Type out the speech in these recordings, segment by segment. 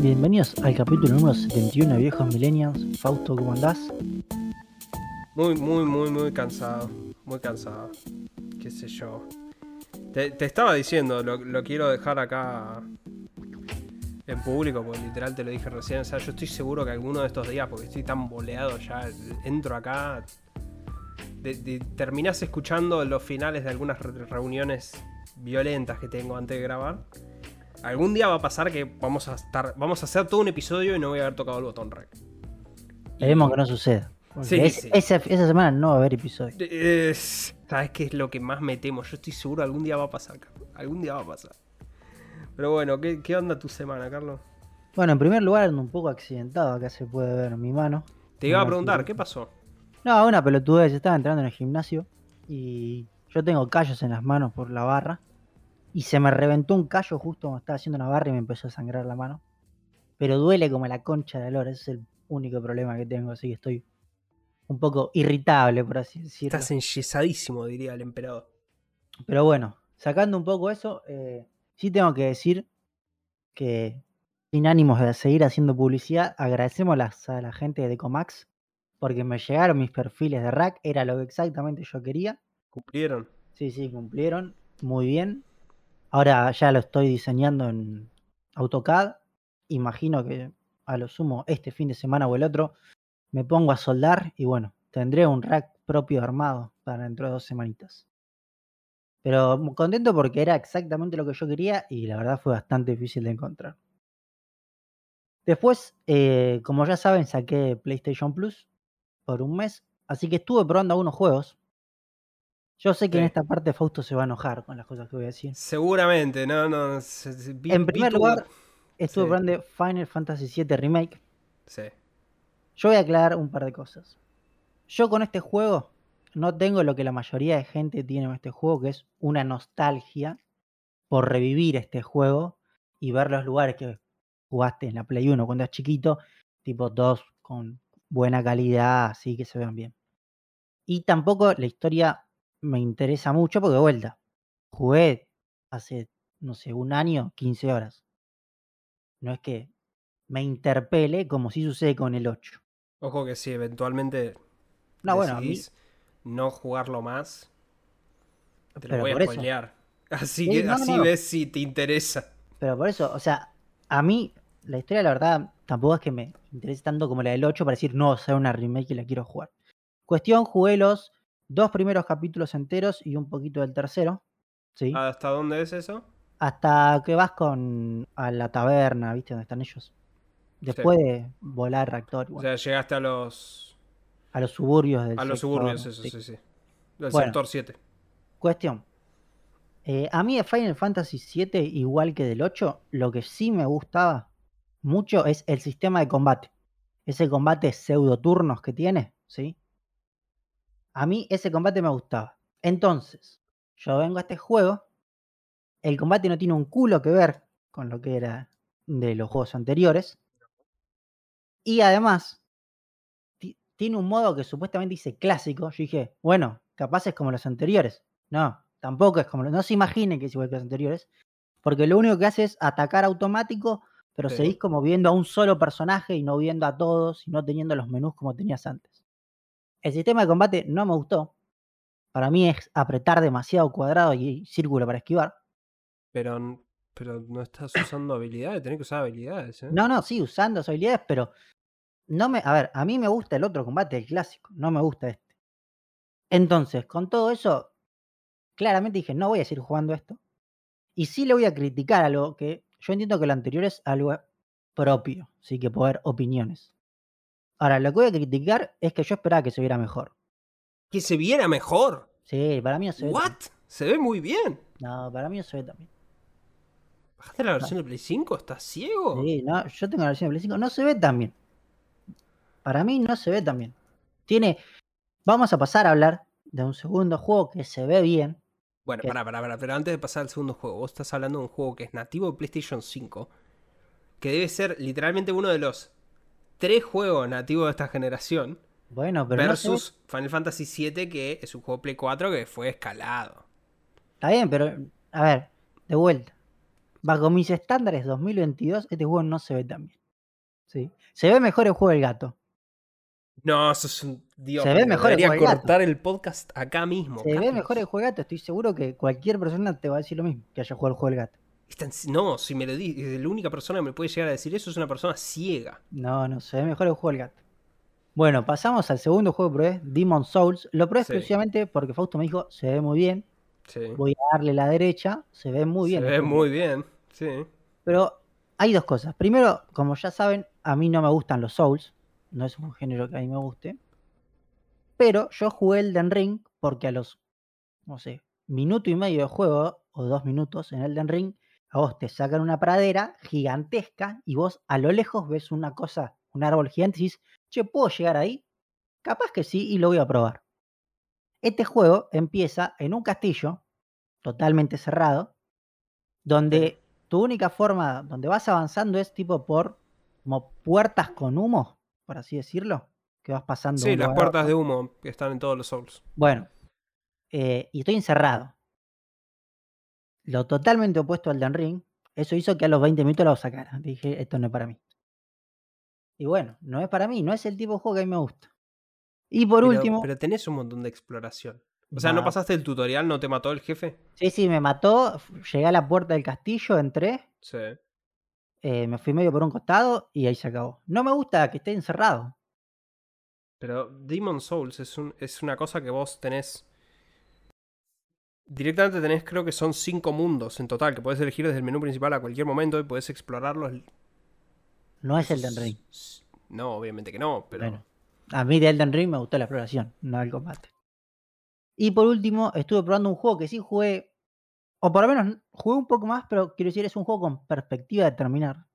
Bienvenidos al capítulo número 71 de Viejos Millennials. Fausto, ¿cómo andás? Muy, muy, muy, muy cansado. Muy cansado. Qué sé yo. Te, estaba diciendo, lo, quiero dejar acá en público, porque literal te lo dije recién. O sea, yo estoy seguro que alguno de estos días, porque estoy tan boleado ya, entro acá. de- de- terminás escuchando los finales de algunas re- reuniones violentas que tengo antes de grabar. Algún día va a pasar que vamos a estar. Vamos a hacer todo un episodio y no voy a haber tocado el botón rec. Esperemos que no suceda. Sí, es- sí. Esa, esa semana no va a haber episodio. Es- ¿Sabes qué es lo que más me temo? Yo estoy seguro algún día va a pasar, Carlos. Algún día va a pasar. Pero bueno, ¿qué, qué onda tu semana, Carlos? Bueno, en primer lugar, ando un poco accidentado. Acá se puede ver mi mano. Te iba a preguntar. ¿qué pasó? No, una pelotudez. Estaba entrando en el gimnasio y yo tengo callos en las manos por la barra. Y se me reventó un callo justo cuando estaba haciendo una barra y me empezó a sangrar la mano. Pero duele como la concha de la. Ese es el único problema que tengo. Así que estoy un poco irritable, por así decirlo. Estás enyesadísimo, diría el emperador. Pero bueno, sacando un poco eso, eh, sí tengo que decir que sin ánimos de seguir haciendo publicidad, agradecemos a la gente de Comax porque me llegaron mis perfiles de rack, era lo que exactamente yo quería. ¿Cumplieron? Sí, sí, cumplieron muy bien. Ahora ya lo estoy diseñando en AutoCAD. Imagino que a lo sumo este fin de semana o el otro me pongo a soldar y bueno, tendré un rack propio armado para dentro de dos semanitas. Pero contento porque era exactamente lo que yo quería y la verdad fue bastante difícil de encontrar. Después, eh, como ya saben, saqué PlayStation Plus por un mes, así que estuve probando algunos juegos. Yo sé que en Sí. esta parte Fausto se va a enojar con las cosas que voy a decir. Seguramente, no, no. se- se- vi- En primer lugar, estuve Sí. probando Final Fantasy VII Remake. Sí. Yo voy a aclarar un par de cosas. Yo con este juego no tengo lo que la mayoría de gente tiene con este juego, que es una nostalgia por revivir este juego y ver los lugares que jugaste en la Play 1 cuando eras chiquito, tipo todos con buena calidad, así que se vean bien. Y tampoco la historia me interesa mucho porque de vuelta, jugué hace, no sé, un año, 15 horas. No es que me interpele como si sucede con el 8. Ojo que si eventualmente No, bueno, mí- no jugarlo más, te lo Pero voy a spoilear. Así, Sí, que, no, así no. ves si te interesa. Pero por eso, o sea, a mí la historia, la verdad, tampoco es que me interese tanto como la del 8 para decir, no, sea, una remake y la quiero jugar. Cuestión, jugué los dos primeros capítulos enteros y un poquito del tercero, ¿sí? ¿Hasta dónde es eso? Hasta que vas con a la taberna, ¿viste? Donde están ellos. Después de volar reactor, y O bueno, sea, llegaste a los a los suburbios del a los suburbios, eso, sí. sí, sí. Del Bueno. sector 7. Cuestión. eh, a mí de Final Fantasy VII, igual que del 8, lo que sí me gustaba mucho es el sistema de combate. Ese combate pseudo turnos que tiene, ¿sí? A mí ese combate me gustaba. Entonces, yo vengo a este juego, el combate no tiene un culo que ver con lo que era de los juegos anteriores. Y además, ti- tiene un modo que supuestamente dice clásico. Yo dije, bueno, capaz es como los anteriores. No, tampoco es como los. No se imaginen que es igual que los anteriores. Porque lo único que hace es atacar automático, pero Sí. seguís como viendo a un solo personaje y no viendo a todos y no teniendo los menús como tenías antes. El sistema de combate no me gustó. Para mí es apretar demasiado cuadrado y círculo para esquivar. Pero, pero no estás usando habilidades, tenés que usar habilidades, ¿eh? No, no, sí, usando esas habilidades, pero no me. A ver, a mí me gusta el otro combate, el clásico, no me gusta este. Entonces, con todo eso, claramente dije, no voy a seguir jugando esto. Y sí le voy a criticar algo que yo entiendo que lo anterior es algo propio, sí que poder opiniones. Ahora, lo que voy a criticar es que yo esperaba que se viera mejor. Que se viera mejor. Sí, para mí no se ve. ¿What? Se ve muy bien. No, para mí no se ve también. ¿Bajaste la versión de Play 5? ¿Estás ciego? Sí, no, yo tengo la versión de Play 5, no se ve tan bien. Para mí no se ve tan bien. Tiene. Vamos a pasar a hablar de un segundo juego que se ve bien. Bueno, ¿Qué? pará, pará, pará. Pero antes de pasar al segundo juego, vos estás hablando de un juego que es nativo de PlayStation 5. Que debe ser literalmente uno de los tres juegos nativos de esta generación. Bueno, pero no versus Final Fantasy VII, que es un juego Play 4 que fue escalado. Está bien, pero. A ver. de vuelta. Bajo mis estándares 2022, este juego no se ve tan bien. ¿sí? Se ve mejor el juego del gato. No, eso es un. Dios, Se ve me mejor el juego del gato. cortar el podcast acá mismo. Se ve mejor el juego del gato. Estoy seguro que cualquier persona te va a decir lo mismo que haya jugado el juego del gato. No, si me lo di, la única persona que me puede llegar a decir eso es una persona ciega. No, no, se ve mejor el juego del gato. Bueno, pasamos al segundo juego que probé, Demon Souls. Lo probé Sí. exclusivamente porque Fausto me dijo, se ve muy bien. Sí. Voy a darle la derecha. Se ve muy bien. Se ve muy bien. Sí. Pero hay dos cosas. Primero, como ya saben, a mí no me gustan los Souls. No es un género que a mí me guste. Pero yo jugué Elden Ring porque a los, no sé, minuto y medio de juego, o dos minutos en Elden Ring, a vos te sacan una pradera gigantesca y vos a lo lejos ves una cosa, un árbol gigante y dices, che, ¿puedo llegar ahí? Capaz que sí y lo voy a probar. Este juego empieza en un castillo totalmente cerrado, donde tu única forma, donde vas avanzando es tipo por como puertas con humo, por así decirlo, que vas pasando. Sí, las puertas de humo que están en todos los Souls. Bueno, eh, y estoy encerrado. Lo totalmente opuesto al Dan Ring, eso hizo que a los 20 minutos lo sacara. Dije, esto no es para mí. Y bueno, no es para mí, no es el tipo de juego que a mí me gusta. Y por Pero, último, pero tenés un montón de exploración. O sea, ¿no pasaste el tutorial? ¿No te mató el jefe? Sí, sí, me mató. Llegué a la puerta del castillo, entré, Sí. eh, me fui medio por un costado y ahí se acabó. No me gusta que esté encerrado. Pero Demon Souls es, un, es una cosa que vos tenés. Directamente tenés, creo que son cinco mundos en total, que podés elegir desde el menú principal a cualquier momento y podés explorarlos. No es Eso el Den Ring. No, obviamente que no, pero. Bueno, a mí de Elden Ring me gustó la exploración, no el combate. Y por último, estuve probando un juego que sí jugué, o por lo menos jugué un poco más, pero quiero decir, es un juego con perspectiva de terminar,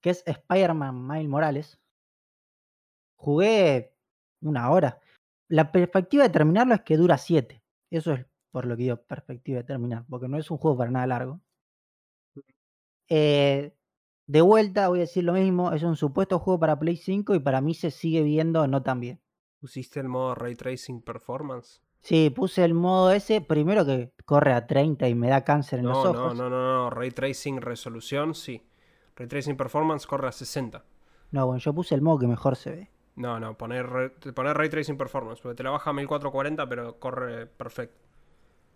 que es Spider-Man Miles Morales. Jugué una hora. La perspectiva de terminarlo es que dura 7. Eso es por lo que digo perspectiva de terminar, porque no es un juego para nada largo. Eh, de vuelta, voy a decir lo mismo, es un supuesto juego para Play 5 y para mí se sigue viendo no tan bien. ¿Pusiste el modo Ray Tracing Performance? Sí, puse el modo ese, primero que corre a 30 y me da cáncer en los No, no, ojos. no, no, no. Ray Tracing Resolución, sí. Ray Tracing Performance corre a 60. No, bueno, yo puse el modo que mejor se ve. No, no, poner, poner Ray Tracing Performance, porque te la baja a 1440, pero corre perfecto.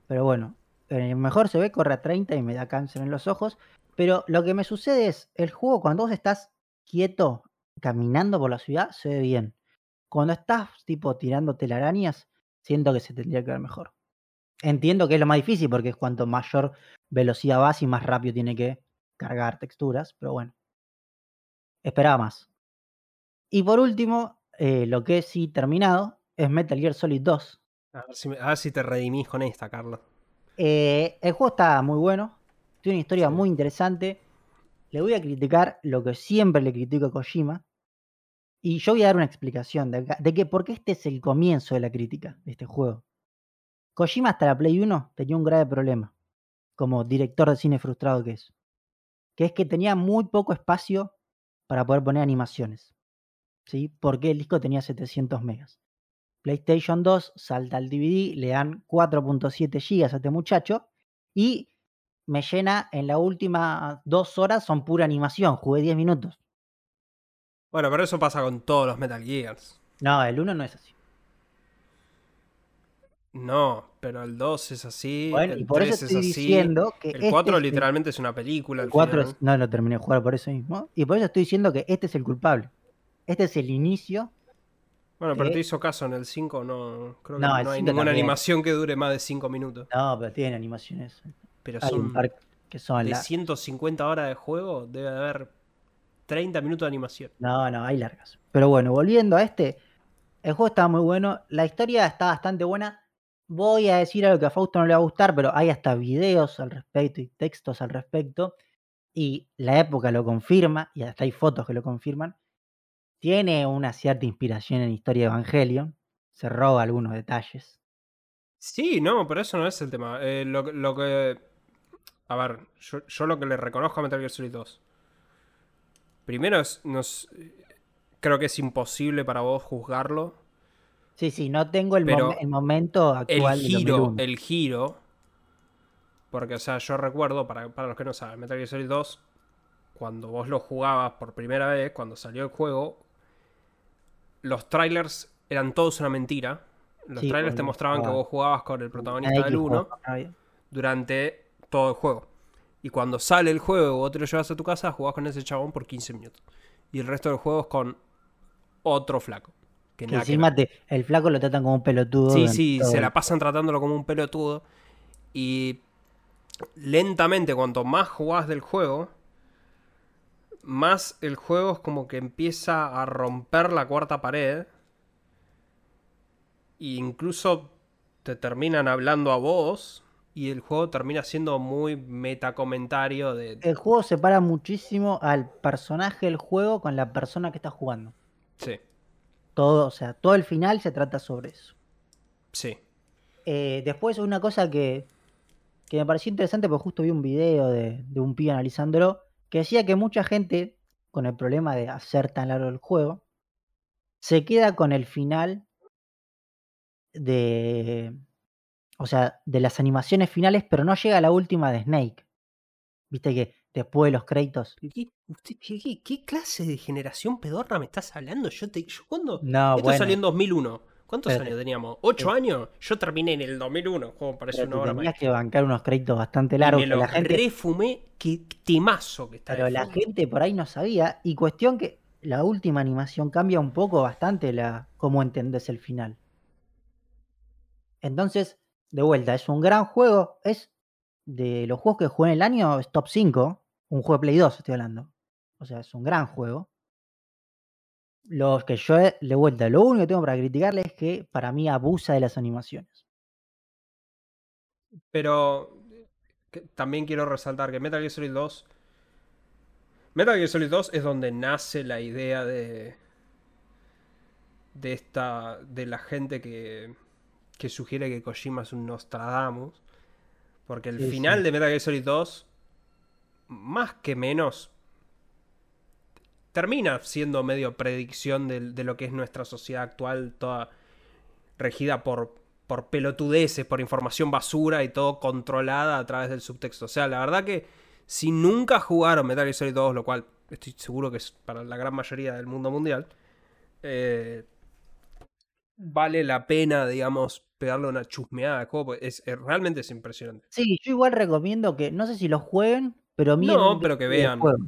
Pero bueno, mejor se ve, corre a 30 y me da cáncer en los ojos. Pero lo que me sucede es, el juego cuando vos estás quieto, caminando por la ciudad, se ve bien. Cuando estás tipo tirando telarañas, siento que se tendría que ver mejor. Entiendo que es lo más difícil porque es cuanto mayor velocidad vas y más rápido tiene que cargar texturas, pero bueno. Esperaba más. Y por último, eh, lo que sí terminado es Metal Gear Solid 2. A ver si, me- a ver si te redimís con esta, Carlos. Eh, el juego está muy bueno, tiene una historia Sí. muy interesante. Le voy a criticar lo que siempre le critico a Kojima. Y yo voy a dar una explicación de, acá- de que porque este es el comienzo de la crítica de este juego. Kojima hasta la Play 1 tenía un grave problema, como director de cine frustrado que es. Que es que tenía muy poco espacio para poder poner animaciones. ¿Sí? Porque el disco tenía 700 megas. PlayStation 2 salta al DVD, le dan 4.7 gigas a este muchacho y me llena en las últimas dos horas, son pura animación, jugué 10 minutos. Bueno, pero eso pasa con todos los Metal Gears. No, el 1 no es así. No, pero el 2 es así, Bueno, y el por 3 eso es estoy así. diciendo que El 4 este es el- literalmente es una película. el al 4 final. es- no lo terminé de jugar por eso mismo. Y por eso estoy diciendo que este es el culpable. Este es el inicio. Bueno, pero Eh, te hizo caso en el 5, no. Creo que No, no, hay 5 ninguna también. animación que dure más de 5 minutos. No, pero tienen animaciones. Pero Hay son que son de largas. 150 horas de juego, debe haber 30 minutos de animación. No, no, hay largas. Pero bueno, volviendo a este, el juego está muy bueno, la historia está bastante buena. Voy a decir algo que a Fausto no le va a gustar, pero hay hasta videos al respecto y textos al respecto. Y la época lo confirma, y hasta hay fotos que lo confirman. Tiene una cierta inspiración en historia de Evangelion. Se roba algunos detalles. Sí, no, pero eso no es el tema. Eh, lo, que- lo que. A ver, yo, yo lo que le reconozco a Metal Gear Solid 2. Primero es. nos- creo que es imposible para vos juzgarlo. Sí, sí, no tengo el, mom- el momento El actual del giro, 2001. el giro Porque, o sea, yo recuerdo, para, para los que no saben, Metal Gear Solid 2, cuando vos lo jugabas por primera vez, cuando salió el juego, los trailers eran todos una mentira. Los Sí, trailers te mostraban que vos jugabas con el protagonista del que 1 juega, nadie. durante todo el juego. Y cuando sale el juego o vos te lo llevas a tu casa, jugás con ese chabón por 15 minutos. Y el resto del juego es con otro flaco. Que Que encima te- el flaco lo tratan como un pelotudo. Sí, sí, se el- la pasan tratándolo como un pelotudo. Y lentamente, cuanto más jugás del juego, más el juego es como que empieza a romper la cuarta pared. E incluso te terminan hablando a vos. Y el juego termina siendo muy metacomentario de. El juego separa muchísimo al personaje del juego con la persona que está jugando. Sí, Todo, o sea, todo el final se trata sobre eso. sí. Eh, después una cosa que, que me pareció interesante, porque justo vi un video de, de un pibe analizándolo, que decía que mucha gente, con el problema de hacer tan largo el juego, se queda con el final de, o sea, de las animaciones finales, pero no llega a la última de Snake. Viste que después de los créditos. ¿Qué, clase de generación pedorra me estás hablando? Yo te, yo cuando No, Esto bueno, salió en 2001. ¿Cuántos Pero años teníamos? ¿Ocho años? Yo terminé en el 2001. Juego parece pero una hora tenías que bancar unos créditos bastante Y largos. me que lo la gente, refumé. Qué temazo que está. Pero la gente por ahí no sabía. Y cuestión que la última animación cambia un poco bastante la cómo entendés el final. Entonces, de vuelta, es un gran juego. Es de los juegos que jugué en el año, es top 5. Un juego de Play 2, estoy hablando. O sea, es un gran juego. Lo que yo, de vuelta, lo único que tengo para criticarle es que para mí abusa de las animaciones. Pero que- también quiero resaltar que Metal Gear Solid 2. Metal Gear Solid 2 es donde nace la idea de. De esta. De la gente que. Que sugiere que Kojima es un Nostradamus. Porque el Sí, final sí. de Metal Gear Solid 2. Más que menos. Termina siendo medio predicción de, lo que es nuestra sociedad actual. Toda regida por, por pelotudeces, por información basura y todo controlada a través del subtexto. O sea, la verdad que si nunca jugaron Metal Gear Solid 2, lo cual estoy seguro que es para la gran mayoría del mundo mundial, eh, vale la pena, digamos, pegarle una chusmeada al juego, porque es, es- realmente es impresionante. Sí, yo igual recomiendo que, no sé si lo jueguen, pero miren No, pero que vean. juego.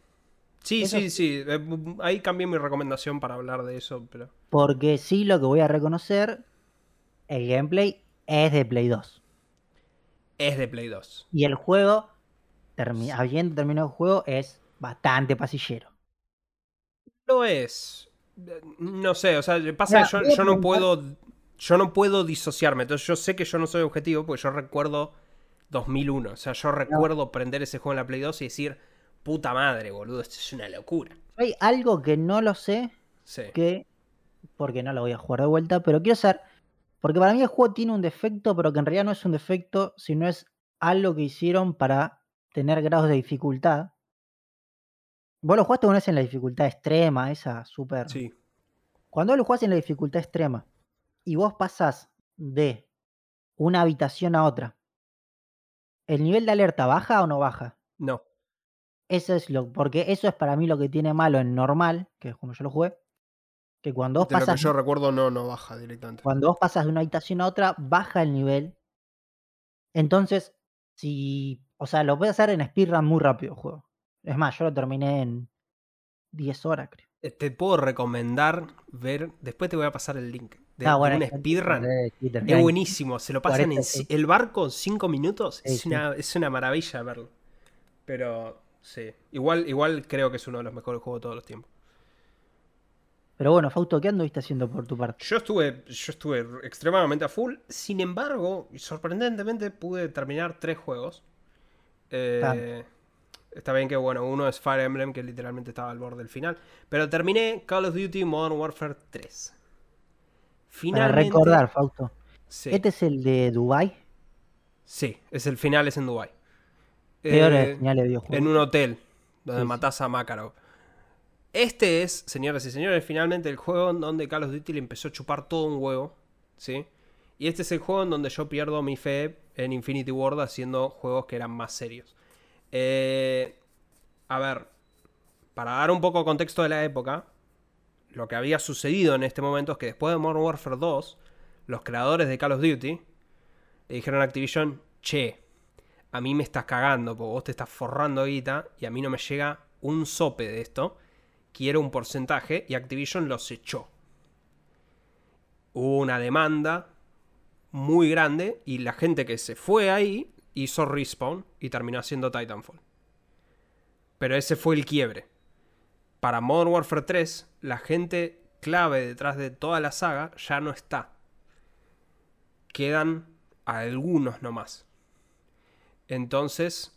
Sí, Eso sí, sí, eh, ahí cambié mi recomendación para hablar de eso, pero... Porque sí, lo que voy a reconocer, el gameplay es de Play 2. Es de Play 2. Y el juego, termi- habiendo terminado el juego, es bastante pasillero. Lo es. Eh, No sé, o sea, pasa Mira, que yo, yo no puedo. Yo no puedo disociarme. Entonces yo sé que yo no soy objetivo porque yo recuerdo 2001. O sea, yo recuerdo prender ese juego en la Play 2 y decir, puta madre, boludo, esto es una locura. Hay algo que no lo sé, Sí. que, porque no lo voy a jugar de vuelta, pero quiero saber, porque para mí el juego tiene un defecto, pero que en realidad no es un defecto, sino es algo que hicieron para tener grados de dificultad. Vos lo jugaste una vez en la dificultad extrema, esa súper... Sí. Cuando lo jugás en la dificultad extrema y vos pasás de una habitación a otra, ¿el nivel de alerta baja o no baja? No. Eso es lo, porque eso es para mí lo que tiene malo en normal, que es como yo lo jugué, que cuando vos De lo que pasas, yo recuerdo, no, no baja directamente. cuando vos pasas de una habitación a otra, baja el nivel. Entonces, si, o sea, lo puedes hacer en speedrun muy rápido el juego. Es más, yo lo terminé en 10 horas, creo. Eh, Te puedo recomendar ver. Después te voy a pasar el link. De, Ah, de un speedrun. Es buenísimo. Se lo pasan en 40, ci- sí. el barco en 5 minutos. Sí, Es sí. una, es una maravilla verlo. Pero sí. Igual, igual creo que es uno de los mejores juegos de todos los tiempos. Pero bueno, Fausto, ¿qué anduviste haciendo por tu parte? Yo estuve, yo estuve extremadamente a full. Sin embargo, sorprendentemente pude terminar tres juegos. Eh, está bien que, bueno, uno es Fire Emblem, que literalmente estaba al borde del final. Pero terminé Call of Duty Modern Warfare 3. Para Finalmente. recordar, Fausto. Sí, Este es el de Dubai. sí, es el final, es en Dubai. Peores Eh, señales de videojuegos. en un hotel donde Sí, a Makarov. Este es, señoras y señores, finalmente el juego en donde Call of Duty le empezó a chupar todo un huevo, ¿sí? Y este es el juego en donde yo pierdo mi fe en Infinity World haciendo juegos que eran más serios. Eh, a ver, para dar un poco contexto de la época, lo que había sucedido en este momento es que después de Modern Warfare 2, los creadores de Call of Duty le dijeron a Activision, che, a mí me estás cagando, porque vos te estás forrando guita y a mí no me llega un sope de esto. Quiero un porcentaje y Activision los echó. Hubo una demanda muy grande y la gente que se fue ahí hizo Respawn y terminó haciendo Titanfall. Pero ese fue el quiebre. Para Modern Warfare 3, la gente clave detrás de toda la saga ya no está. Quedan algunos nomás. Entonces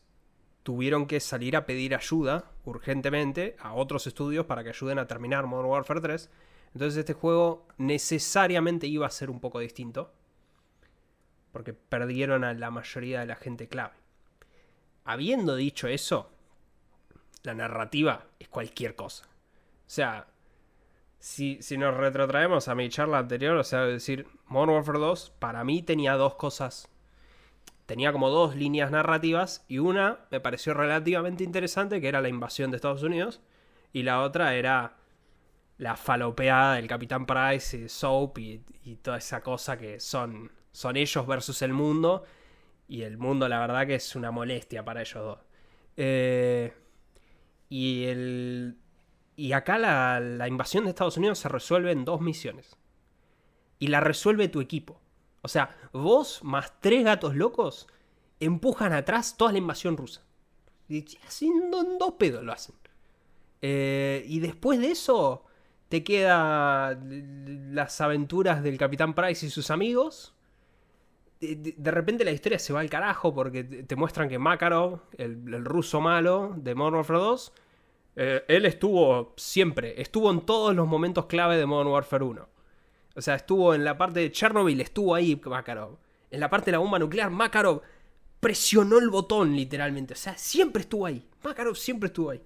tuvieron que salir a pedir ayuda urgentemente a otros estudios para que ayuden a terminar Modern Warfare 3. Entonces este juego necesariamente iba a ser un poco distinto. Porque perdieron a la mayoría de la gente clave. Habiendo dicho eso, la narrativa es cualquier cosa. O sea, si, si nos retrotraemos a mi charla anterior, o sea, decir, Modern Warfare 2 para mí tenía dos cosas tenía como dos líneas narrativas y una me pareció relativamente interesante, que era la invasión de Estados Unidos, y la otra era la falopeada del Capitán Price y Soap y, toda esa cosa que son, son ellos versus el mundo, y el mundo la verdad que es una molestia para ellos dos. Eh, y, el, y acá la, la invasión de Estados Unidos se resuelve en dos misiones. Y la resuelve tu equipo. O sea, vos más tres gatos locos empujan atrás toda la invasión rusa. Y así en dos pedos lo hacen. Eh, y después de eso te queda las aventuras del Capitán Price y sus amigos. De, repente la historia se va al carajo porque te muestran que Makarov, el, ruso malo de Modern Warfare 2, eh, él estuvo siempre, estuvo en todos los momentos clave de Modern Warfare 1. O sea, estuvo en la parte de Chernobyl, estuvo ahí Makarov. En la parte de la bomba nuclear, Makarov presionó el botón, literalmente. O sea, siempre estuvo ahí. Makarov siempre estuvo ahí.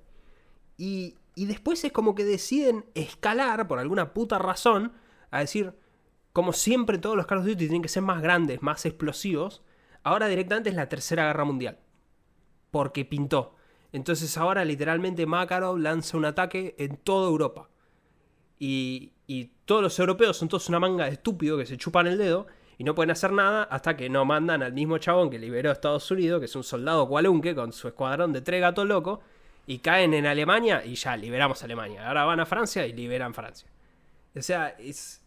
Y, y después es como que deciden escalar, por alguna puta razón, a decir, como siempre todos los Call of Duty tienen que ser más grandes, más explosivos, ahora directamente es la Tercera Guerra Mundial. Porque pintó. Entonces ahora literalmente Makarov lanza un ataque en toda Europa. Y, y todos los europeos son todos una manga de estúpidos que se chupan el dedo y no pueden hacer nada hasta que no mandan al mismo chabón que liberó a Estados Unidos, que es un soldado cualunque con su escuadrón de tres gatos locos, y caen en Alemania y ya liberamos a Alemania. Ahora van a Francia y liberan Francia. O sea, es,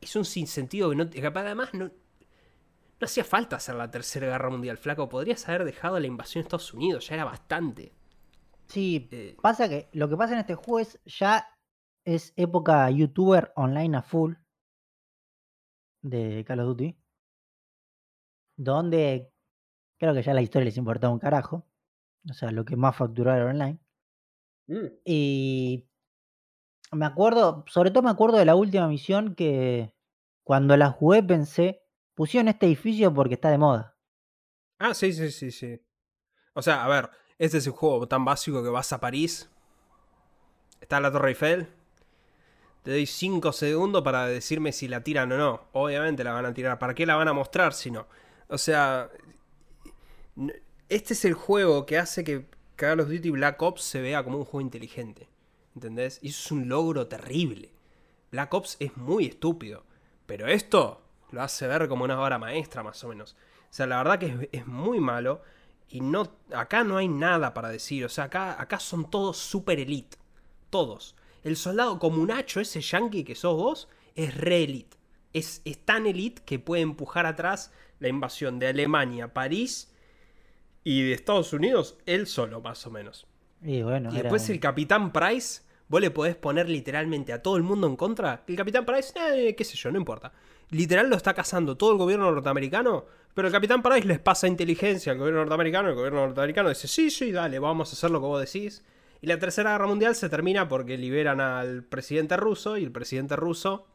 es un sinsentido que no. Además no, no hacía falta hacer la tercera guerra mundial, flaco. Podrías haber dejado la invasión de Estados Unidos, ya era bastante. Sí, eh, pasa que lo que pasa en este juego es ya es época youtuber online a full de Call of Duty, donde creo que ya la historia les importaba un carajo, o sea, lo que más facturaron online. Mm. Y me acuerdo, sobre todo me acuerdo de la última misión que cuando la jugué pensé, pusieron este edificio porque está de moda. Ah, sí, sí, sí, sí. O sea, a ver, este es un juego tan básico que vas a París, está la Torre Eiffel, te doy 5 segundos para decirme si la tiran o no. Obviamente la van a tirar. ¿Para qué la van a mostrar si no? O sea, este es el juego que hace que Call of Duty Black Ops se vea como un juego inteligente. ¿Entendés? Y eso es un logro terrible. Black Ops es muy estúpido. Pero esto lo hace ver como una obra maestra, más o menos. O sea, la verdad que es, es muy malo. Y no. Acá no hay nada para decir. O sea, acá, acá son todos super elite. Todos. El soldado comunacho, ese yankee que sos vos, es re elite. Es, tan elite que puede empujar atrás la invasión de Alemania, París y de Estados Unidos, él solo, más o menos. Y, bueno, y después el Capitán Price, vos le podés poner literalmente a todo el mundo en contra. El Capitán Price, eh, qué sé yo, no importa. Literal lo está cazando todo el gobierno norteamericano, pero el Capitán Price les pasa inteligencia al gobierno norteamericano. El gobierno norteamericano dice, sí, sí, dale, vamos a hacer lo que vos decís. Y la Tercera Guerra Mundial se termina porque liberan al presidente ruso y el presidente ruso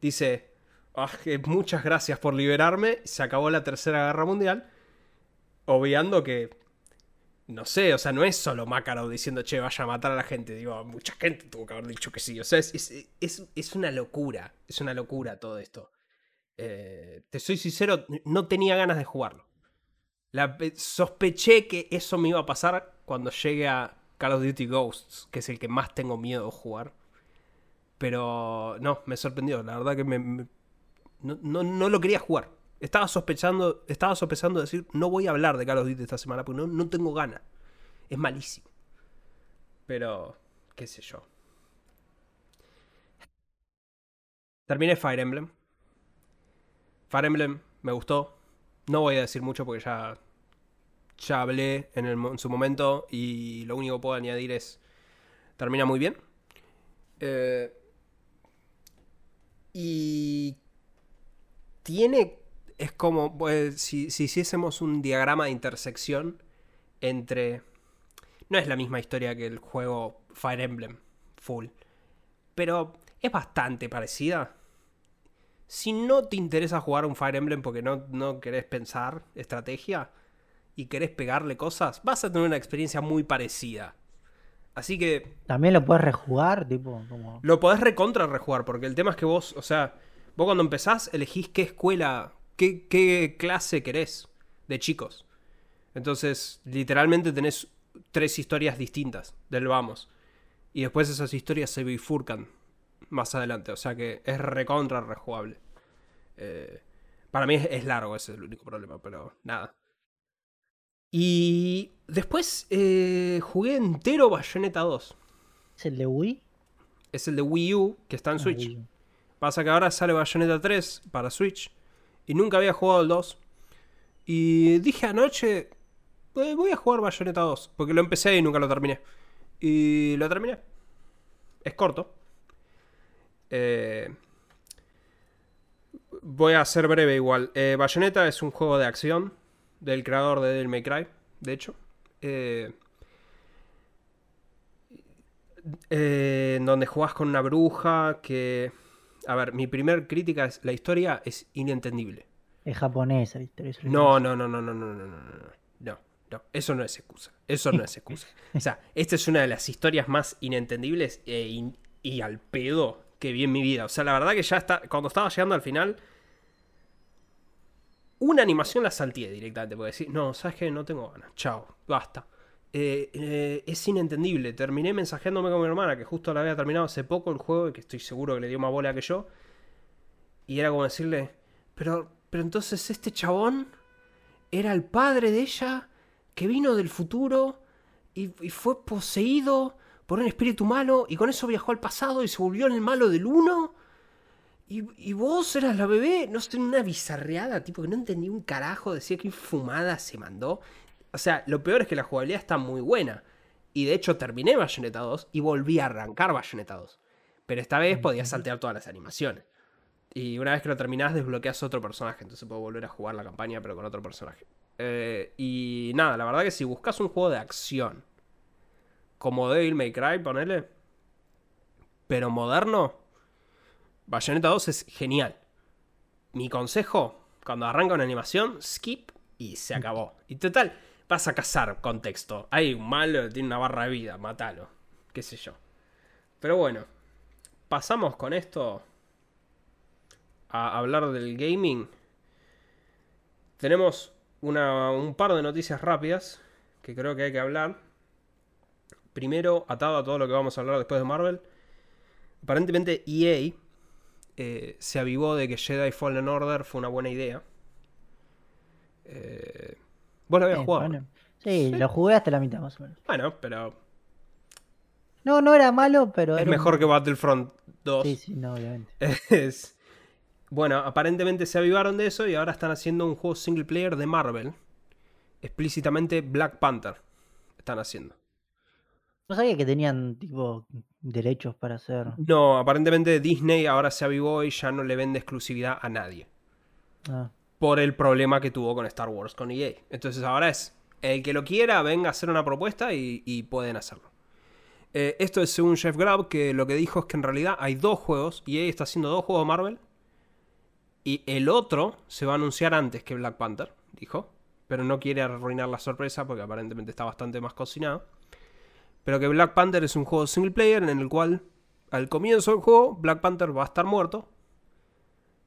dice, ah, muchas gracias por liberarme, se acabó la Tercera Guerra Mundial, obviando que, no sé, o sea, no es solo Makarov diciendo, che, vaya a matar a la gente, digo, mucha gente tuvo que haber dicho que sí, o sea, es, es, es una locura, es una locura todo esto. Eh, te soy sincero, no tenía ganas de jugarlo. La, sospeché que eso me iba a pasar cuando llegue a Call of Duty Ghosts, que es el que más tengo miedo de jugar. Pero no, me sorprendió. La verdad que me, no, lo quería jugar. Estaba sospechando, estaba sospechando decir, no voy a hablar de Call of Duty esta semana porque no, no tengo ganas. Es malísimo. Pero, qué sé yo. Terminé Fire Emblem. Fire Emblem me gustó. No voy a decir mucho porque ya, ya hablé en, en su momento y lo único que puedo añadir es, termina muy bien. Eh, y tiene, es como pues, si, si hiciésemos un diagrama de intersección entre... No es la misma historia que el juego Fire Emblem Full, pero es bastante parecida. Si no te interesa jugar un Fire Emblem porque no, no querés pensar estrategia y querés pegarle cosas, vas a tener una experiencia muy parecida. Así que. También lo puedes rejugar, tipo. Como... Lo podés recontra rejugar, porque el tema es que vos, o sea, vos cuando empezás elegís qué escuela, qué, qué clase querés de chicos. Entonces, literalmente tenés tres historias distintas del vamos. Y después esas historias se bifurcan más adelante. O sea que es recontra rejugable. Eh, para mí es, largo, ese es el único problema, pero nada. Y después eh, jugué entero Bayonetta 2. ¿Es el de Wii? Es el de Wii U, que está en ah, Switch. Pasa que ahora sale Bayonetta 3 para Switch. Y nunca había jugado el 2. Y dije anoche, eh, voy a jugar Bayonetta 2. Porque lo empecé y nunca lo terminé. Y lo terminé. Es corto. Eh, voy a ser breve igual. Eh, Bayonetta es un juego de acción del creador de Devil May Cry, de hecho. Eh, donde jugás con una bruja que... A ver, mi primer crítica es la historia es inentendible. Es japonesa la historia. No, no, no, no, no, no, no, no, no. No, no, eso no es excusa. Eso no es excusa. O sea, esta es una de las historias más inentendibles y al pedo que vi en mi vida. O sea, la verdad que ya está. Cuando estaba llegando al final. Una animación la salté directamente. Porque decir, no, sabes que no tengo ganas. Chao, basta. Eh, eh, es inentendible. Terminé mensajeándome con mi hermana, que justo la había terminado hace poco el juego, y que estoy seguro que le dio más bola que yo. Y era como decirle, pero, pero entonces este chabón era el padre de ella, que vino del futuro y, y fue poseído por un espíritu malo y con eso viajó al pasado y se volvió en el malo del uno. Y, vos eras la bebé, no sé, una bizarreada, tipo que no entendí un carajo, decía que fumada se mandó. O sea, lo peor es que la jugabilidad está muy buena. Y de hecho terminé Bayonetta 2 y volví a arrancar Bayonetta 2. Pero esta vez podías saltear todas las animaciones. Y una vez que lo terminás, desbloqueas otro personaje. Entonces puedo volver a jugar la campaña, pero con otro personaje. Eh, y nada, la verdad que si buscas un juego de acción como Devil May Cry, ponele. Pero moderno. Bayonetta 2 es genial. Mi consejo, cuando arranca una animación, skip y se acabó. Y total, vas a cazar contexto. Hay un malo, tiene una barra de vida, matalo. Qué sé yo. Pero bueno, pasamos con esto a hablar del gaming. Tenemos un par de noticias rápidas que creo que hay que hablar. Primero, atado a todo lo que vamos a hablar después de Marvel, aparentemente EA eh, se avivó de que Jedi Fallen Order fue una buena idea. Eh, vos lo habías jugado. sí, lo jugué hasta la mitad más o menos. Bueno, pero. No, no era malo, pero. Es mejor que Battlefront 2. Sí, sí, no, obviamente. Bueno, aparentemente se avivaron de eso y ahora están haciendo un juego single player de Marvel. Explícitamente Black Panther. Están haciendo. No sabía que tenían tipo derechos para hacer. No, aparentemente Disney ahora se avivó y ya no le vende exclusividad a nadie. Ah. Por el problema que tuvo con Star Wars, con EA. Entonces ahora es, el que lo quiera, venga a hacer una propuesta y, pueden hacerlo. Eh, esto es según Jeff Grab, que lo que dijo es que en realidad hay dos juegos, EA está haciendo dos juegos de Marvel. Y el otro se va a anunciar antes que Black Panther, dijo. Pero no quiere arruinar la sorpresa porque aparentemente está bastante más cocinado. Pero que Black Panther es un juego single player en el cual al comienzo del juego Black Panther va a estar muerto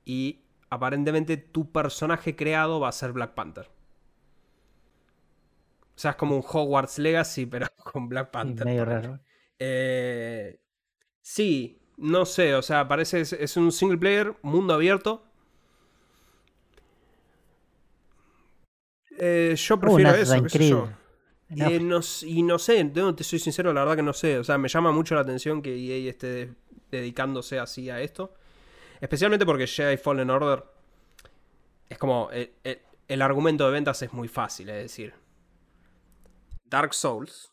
y aparentemente tu personaje creado va a ser Black Panther. O sea, es como un Hogwarts Legacy, pero con Black Panther. medio raro. Eh, sí, no sé, o sea, parece es, es un single player, mundo abierto. Eh, yo prefiero eso, qué sé yo. Eh, no y no sé, no, te soy sincero, la verdad que no sé. O sea, me llama mucho la atención que EA esté dedicándose así a esto. Especialmente porque Jedi Fallen Order es como. El, el- el argumento de ventas es muy fácil, es decir. Dark Souls,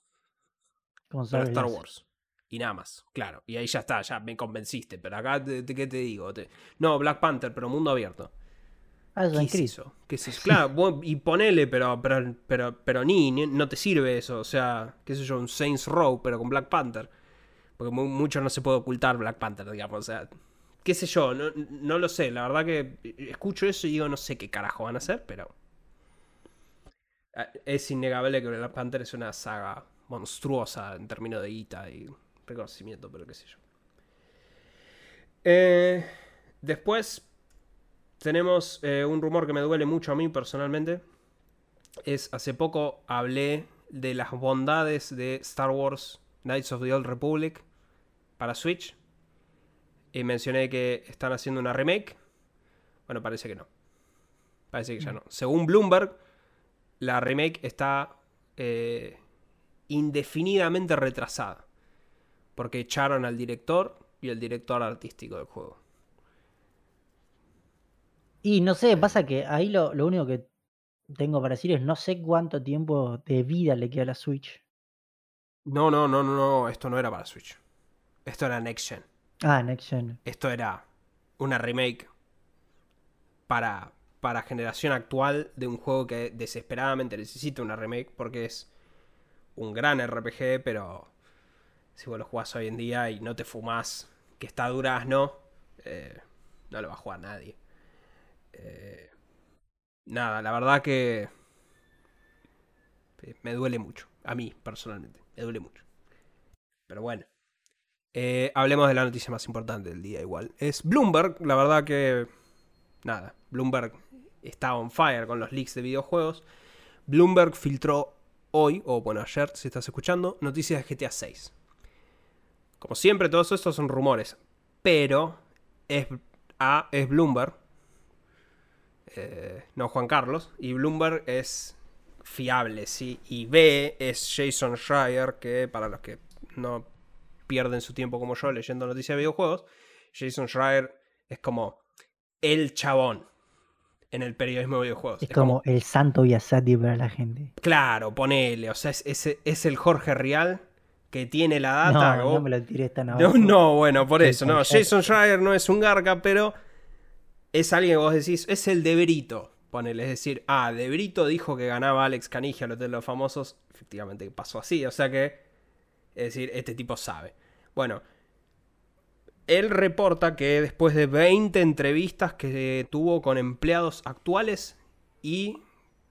como sabes, Star Wars. Y nada más, claro. Y ahí ya está, ya me convenciste. Pero acá, te- te- ¿qué te digo? Te- no, Black Panther, pero mundo abierto. ¿Qué Assassin's es Creed. eso? ¿Qué es eso? Claro, vos- y ponele, pero, pero, pero, pero ni, ni- no te sirve eso. O sea, qué sé yo, un Saints Row, pero con Black Panther. Porque mu- mucho no se puede ocultar Black Panther, digamos. O sea, qué sé yo, no, no lo sé. La verdad que escucho eso y digo, no sé qué carajo van a hacer, pero. Ah, Es innegable que Black Panther es una saga monstruosa en términos de guita y reconocimiento, pero qué sé yo. Eh, después tenemos eh, un rumor que me duele mucho a mí personalmente. Es hace poco hablé de las bondades de Star Wars Knights of the Old Republic para Switch. Y mencioné que están haciendo una remake. Bueno, parece que no. Parece que ya no. Según Bloomberg, la remake está eh, indefinidamente retrasada. Porque echaron al director y el director artístico del juego. Y no sé, pasa que ahí lo, lo único que tengo para decir es no sé cuánto tiempo de vida le queda a la Switch. No, no, no, no, no, esto no era para Switch. Esto era Next Gen. Ah, Next Gen. Esto era una remake para, para generación actual de un juego que desesperadamente necesita una remake porque es un gran RPG, pero si vos lo jugás hoy en día y no te fumás que está durazno, eh, no lo va a jugar nadie. Eh, nada, la verdad que eh, me duele mucho. A mí, personalmente, me duele mucho. Pero bueno. Eh, hablemos de la noticia más importante del día igual. Es Bloomberg, la verdad que... Nada, Bloomberg está on fire con los leaks de videojuegos. Bloomberg filtró hoy, o bueno, ayer, si estás escuchando, noticias de GTA 6. Como siempre, todos estos son rumores. Pero es, A es Bloomberg, eh, no Juan Carlos. Y Bloomberg es fiable, ¿sí? Y B es Jason Schreier, que para los que no pierden su tiempo como yo leyendo noticias de videojuegos, Jason Schreier es como el chabón en el periodismo de videojuegos. Es como el santo Biasati para la gente. Claro, ponele, o sea, es, es- es el Jorge Real que tiene la data. No, no me lo tiré tan no, abajo. no, bueno, por eso, no. Jason Schreier no es un garca, pero es alguien que vos decís, es el de Brito, ponele, es decir, ah, de Brito dijo que ganaba Alex Canigia al Hotel de los Famosos, efectivamente pasó así, o sea que, es decir, este tipo sabe. Bueno, él reporta que después de 20 entrevistas que tuvo con empleados actuales y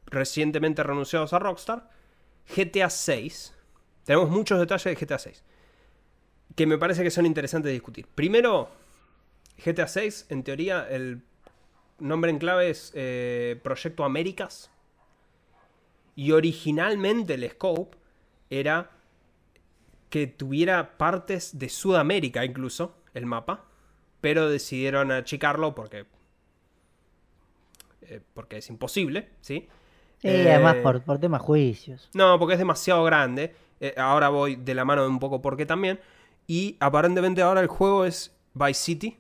recientemente renunciados a Rockstar, GTA 6, tenemos muchos detalles de GTA 6 que me parece que son interesantes de discutir. Primero, GTA 6, en teoría, el nombre en clave es eh, Proyecto Américas. Y originalmente el scope era que tuviera partes de Sudamérica incluso, el mapa. Pero decidieron achicarlo porque... eh, porque es imposible, ¿sí? Sí, además Eh, por, por temas juicios. no, porque es demasiado grande. Ahora voy de la mano de un poco porque también. Y aparentemente ahora el juego es Vice City,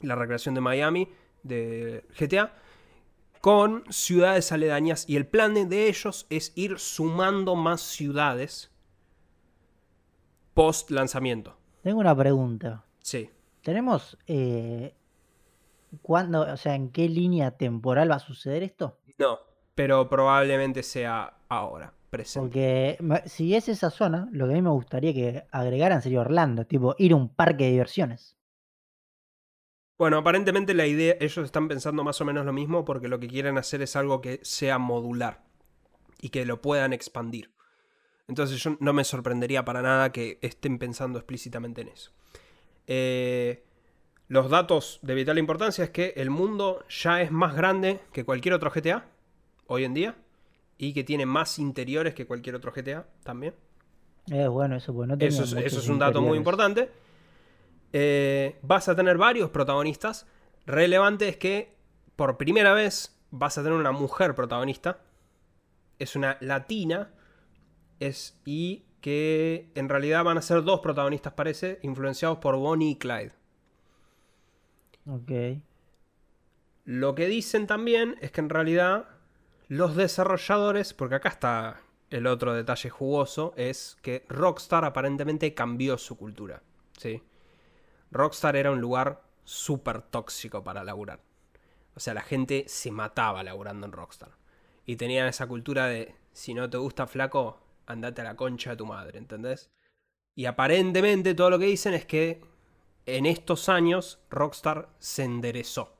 la recreación de Miami de GTA, con ciudades aledañas. Y el plan de ellos es ir sumando más ciudades post lanzamiento. Tengo una pregunta. Sí. ¿Tenemos eh, cuándo, o sea, en qué línea temporal va a suceder esto? No, pero probablemente sea ahora, presente. Porque si es esa zona, lo que a mí me gustaría que agregaran sería Orlando, tipo ir a un parque de diversiones. Bueno, aparentemente la idea, ellos están pensando más o menos lo mismo porque lo que quieren hacer es algo que sea modular y que lo puedan expandir. Entonces yo no me sorprendería para nada que estén pensando explícitamente en eso. Eh, los datos de vital importancia es que el mundo ya es más grande que cualquier otro GTA hoy en día y que tiene más interiores que cualquier otro GTA también. Eh, bueno, eso, pues, no Eso es, muchos eso es un dato muy importante. Eh, vas a tener varios protagonistas. Relevante es que por primera vez vas a tener una mujer protagonista. Es una latina. Es, y que en realidad van a ser dos protagonistas, parece, influenciados por Bonnie y Clyde. Ok. Lo que dicen también es que en realidad los desarrolladores, porque acá está el otro detalle jugoso, es que Rockstar aparentemente cambió su cultura. ¿sí? Rockstar era un lugar súper tóxico para laburar. O sea, la gente se mataba laburando en Rockstar. Y tenían esa cultura de, si no te gusta flaco, andate a la concha de tu madre, ¿entendés? Y aparentemente todo lo que dicen es que en estos años Rockstar se enderezó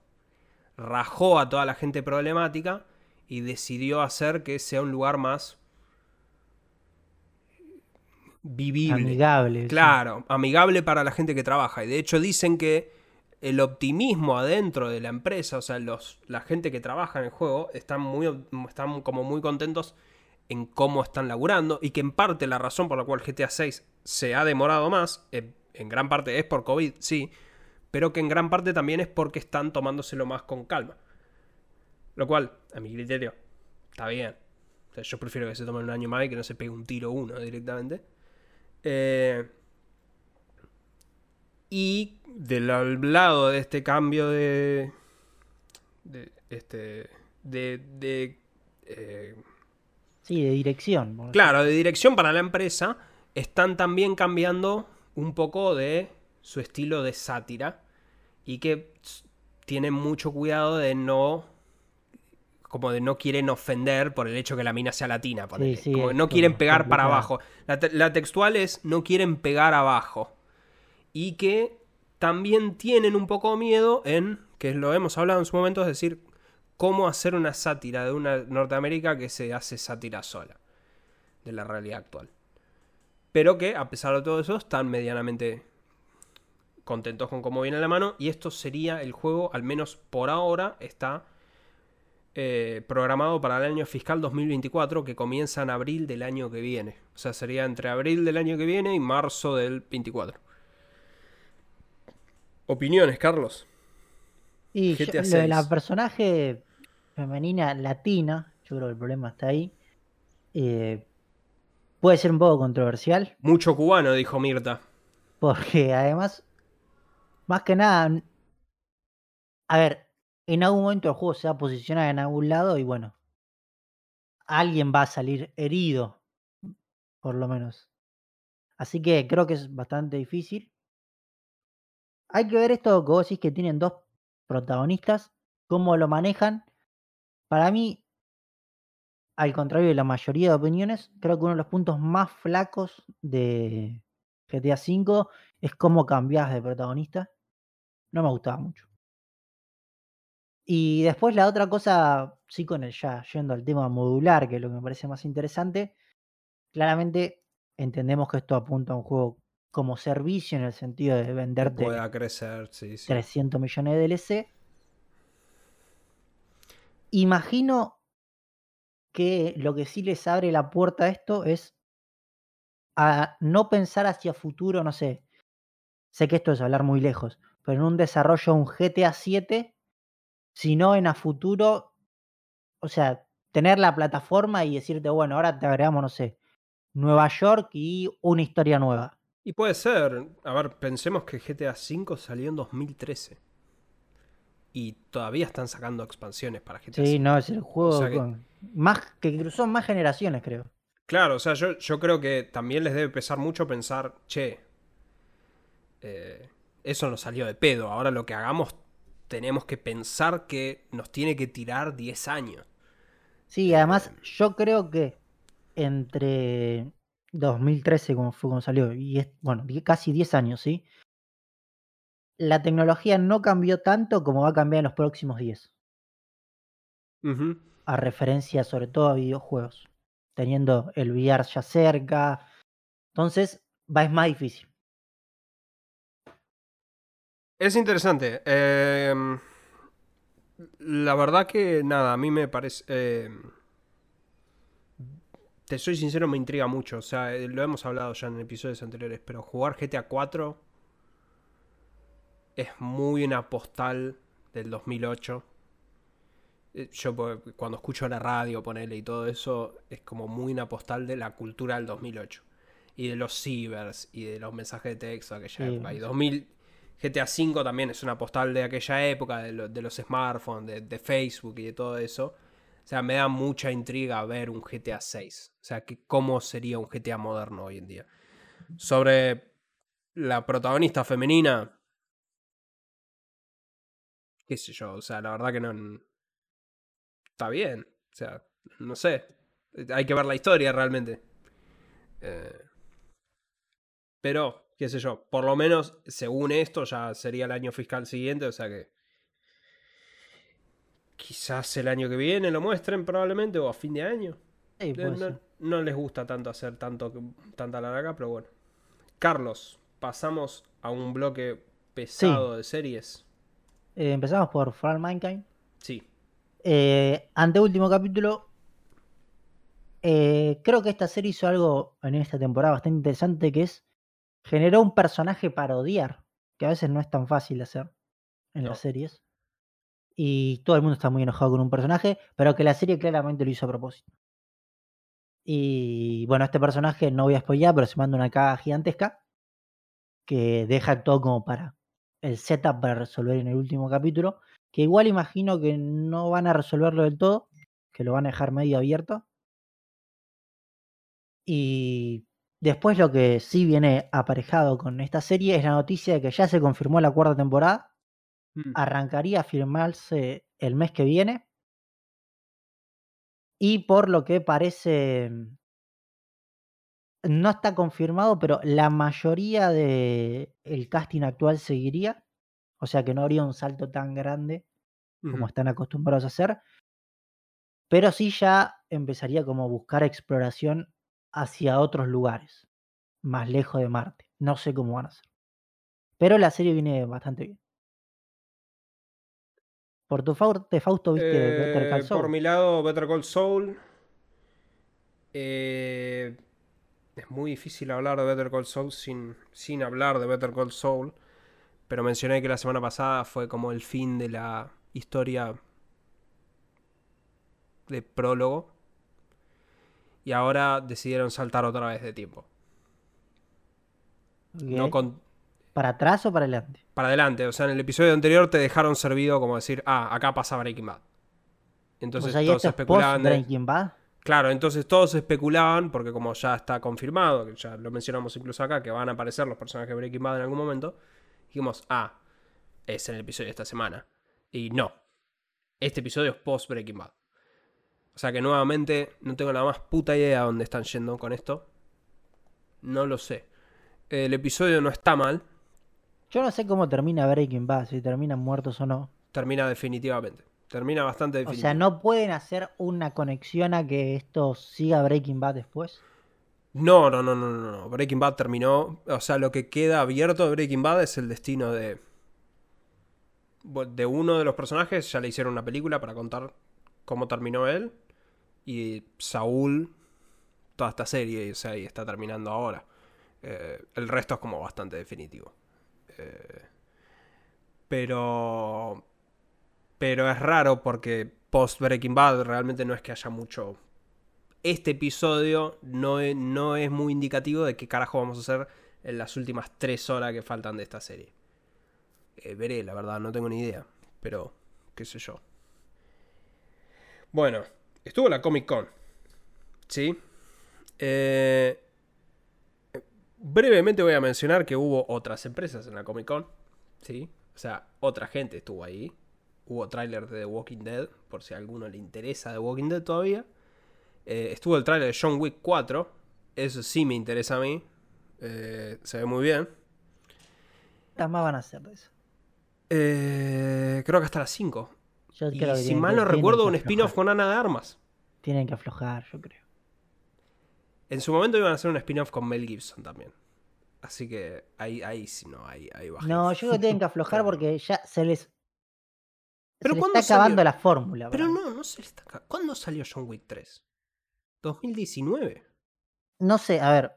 rajó a toda la gente problemática y decidió hacer que sea un lugar más vivible. Amigable. sí. Claro, amigable para la gente que trabaja. Y de hecho dicen que el optimismo adentro de la empresa, o sea, los, la gente que trabaja en el juego, están, muy, están como muy contentos en cómo están laburando y que en parte la razón por la cual GTA 6 se ha demorado más, en, en gran parte es por COVID, sí, pero que en gran parte también es porque están tomándoselo más con calma. Lo cual, a mi criterio, está bien. O sea, yo prefiero que se tomen un año más y que no se pegue un tiro uno directamente. Eh, y del lado de este cambio de. de este. de. de, eh, Sí, de dirección. claro, de dirección para la empresa, están también cambiando un poco de su estilo de sátira. Y que tienen mucho cuidado de no. Como de no quieren ofender por el hecho que la mina sea latina. sí, como que no quieren pegar para abajo. La, te- la textual es no quieren pegar abajo. Y que también tienen un poco miedo en, que lo hemos hablado en su momento, es decir, cómo hacer una sátira de una Norteamérica que se hace sátira sola de la realidad actual. Pero que, a pesar de todo eso, están medianamente contentos con cómo viene la mano. Y esto sería el juego, al menos por ahora, está eh, programado para el año fiscal 2024, que comienza en abril del año que viene. O sea, sería entre abril del año que viene y marzo del 24. Opiniones, Carlos. Y yo- lo de la 6. personaje femenina latina, yo creo que el problema está ahí. eh, puede ser un poco controversial, Mucho cubano, dijo Mirta. porque además, más que nada, a ver, en algún momento el juego se va a posicionar en algún lado y bueno, alguien va a salir herido, por lo menos. Así que creo que es bastante difícil. Hay que ver esto que vos decís que tienen dos protagonistas, cómo lo manejan. Para mí, al contrario de la mayoría de opiniones, creo que uno de los puntos más flacos de GTA V es cómo cambias de protagonista. No me gustaba mucho. Y después la otra cosa, sí con el ya yendo al tema modular, que es lo que me parece más interesante, claramente entendemos que esto apunta a un juego como servicio en el sentido de venderte pueda crecer, sí, sí. 300 millones de DLC. Imagino que lo que sí les abre la puerta a esto es a no pensar hacia futuro, no sé. Sé que esto es hablar muy lejos, pero en un desarrollo de un GTA 7, sino en a futuro, o sea, tener la plataforma y decirte, bueno, ahora te agregamos, no sé, Nueva York y una historia nueva. Y puede ser. A ver, pensemos que GTA V salió en 2013. Y todavía están sacando expansiones para GTA Sí, V. no, es el juego sea que- más que cruzó más generaciones, creo. Claro, o sea, yo, yo creo que también les debe pesar mucho pensar, che, eh, eso nos salió de pedo. Ahora lo que hagamos tenemos que pensar que nos tiene que tirar 10 años. Sí, además Eh, yo creo que entre 2013, como fue cuando salió, y es, bueno, casi 10 años, ¿sí? La tecnología no cambió tanto como va a cambiar en los próximos 10, Ujú. a referencia sobre todo a videojuegos, teniendo el VR ya cerca, entonces va es más difícil. Es interesante. eh, la verdad que nada, a mí me parece... eh, te soy sincero, me intriga mucho. O sea, eh, lo hemos hablado ya en episodios anteriores, pero jugar GTA 4 es muy una postal del 2008. Eh, Yo pues, cuando escucho la radio, ponele y todo eso, es como muy una postal de la cultura del 2008. Y de los cibers y de los mensajes de texto de aquella época. Y 2000, GTA V también es una postal de aquella época, de, lo- de los smartphones, de, de Facebook y de todo eso. O sea, me da mucha intriga ver un GTA 6. O sea, que cómo sería un GTA moderno hoy en día. Sobre la protagonista femenina, qué sé yo, o sea, la verdad que no... Está bien, o sea, no sé. Hay que ver la historia realmente. Eh, pero, qué sé yo, por lo menos, según esto, ya sería el año fiscal siguiente, o sea que... Quizás el año que viene lo muestren probablemente, o a fin de año. Sí, no, les gusta tanto hacer tanto, tanta larga, pero bueno. Carlos, pasamos a un bloque pesado de series. Eh, empezamos por All Mankind. Sí. Eh, anteúltimo capítulo. Eh, creo que esta serie hizo algo en esta temporada bastante interesante que es generó un personaje para odiar, que a veces no es tan fácil de hacer en No. las series. Y todo el mundo está muy enojado con un personaje, pero que la serie claramente lo hizo a propósito. Y bueno, este personaje no voy a spoilear, pero se manda una caga gigantesca que deja todo como para el setup para resolver en el último capítulo, que igual imagino que no van a resolverlo del todo, que lo van a dejar medio abierto. Y después lo que sí viene aparejado con esta serie es la noticia de que ya se confirmó la cuarta temporada, Mm. arrancaría a firmarse el mes que viene. Y por lo que parece, no está confirmado, pero la mayoría del casting actual seguiría. O sea que no habría un salto tan grande como están acostumbrados a hacer. Pero sí ya empezaría como a buscar exploración hacia otros lugares, más lejos de Marte. No sé cómo van a hacer. Pero la serie viene bastante bien. Por tu parte, Fausto, viste Better Call Eh, por mi lado, Better Call Saul. Eh, es muy difícil hablar de Better Call Saul sin, sin hablar de Better Call Saul. Pero mencioné que la semana pasada fue como el fin de la historia de prólogo. Y ahora decidieron saltar otra vez de tiempo. No con, ¿Para atrás o para adelante? para adelante. O sea, en el episodio anterior te dejaron servido como decir, ah, acá pasa Breaking Bad. Entonces o sea, ¿y todos esto es post especulaban de- Breaking Bad? Claro, entonces todos especulaban, porque como ya está confirmado, que ya lo mencionamos incluso acá, que van a aparecer los personajes de Breaking Bad en algún momento, dijimos, ah, es en el episodio de esta semana. Y no, este episodio es post Breaking Bad. O sea que nuevamente no tengo la más puta idea a dónde están yendo con esto. No lo sé. El episodio no está mal, Yo no sé cómo termina Breaking Bad, si terminan muertos o no. termina definitivamente. Termina bastante O definitivo. sea, no pueden hacer una conexión a que esto siga Breaking Bad después. No, no, no, no, no, no. Breaking Bad terminó. O sea, lo que queda abierto de Breaking Bad es el destino de. De uno de los personajes. Ya le hicieron una película para contar cómo terminó él. Y Saúl. Toda esta serie. O sea, y está terminando ahora. Eh, el resto es como bastante definitivo. Eh, pero. Pero es raro porque post Breaking Bad realmente no es que haya mucho este episodio no es, no es muy indicativo de qué carajo vamos a hacer en las últimas tres horas que faltan de esta serie. Eh, veré, la verdad, no tengo ni idea. Pero, qué sé yo. Bueno, estuvo la Comic Con. ¿Sí? Eh, brevemente voy a mencionar que hubo otras empresas en la Comic Con. ¿Sí? O sea, otra gente estuvo ahí. Hubo tráiler de The Walking Dead, por si a alguno le interesa The Walking Dead todavía. Eh, estuvo el tráiler de John Wick 4. Eso sí me interesa a mí. Eh, se ve muy bien. ¿Cuántas más van a hacer de eso? Creo que hasta las 5. Yo Y creo que si mal no recuerdo, un spin-off con Ana de Armas. Tienen que aflojar, yo creo. En su momento iban a hacer un spin-off con Mel Gibson también. Así que ahí, ahí sí no, ahí, ahí baja. No, yo creo que tienen que aflojar porque ya se les. Pero se les ¿cuándo está acabando salió? la fórmula. Pero no, no se le está... ca- ¿Cuándo salió John Wick 3? ¿2019? No sé, a ver.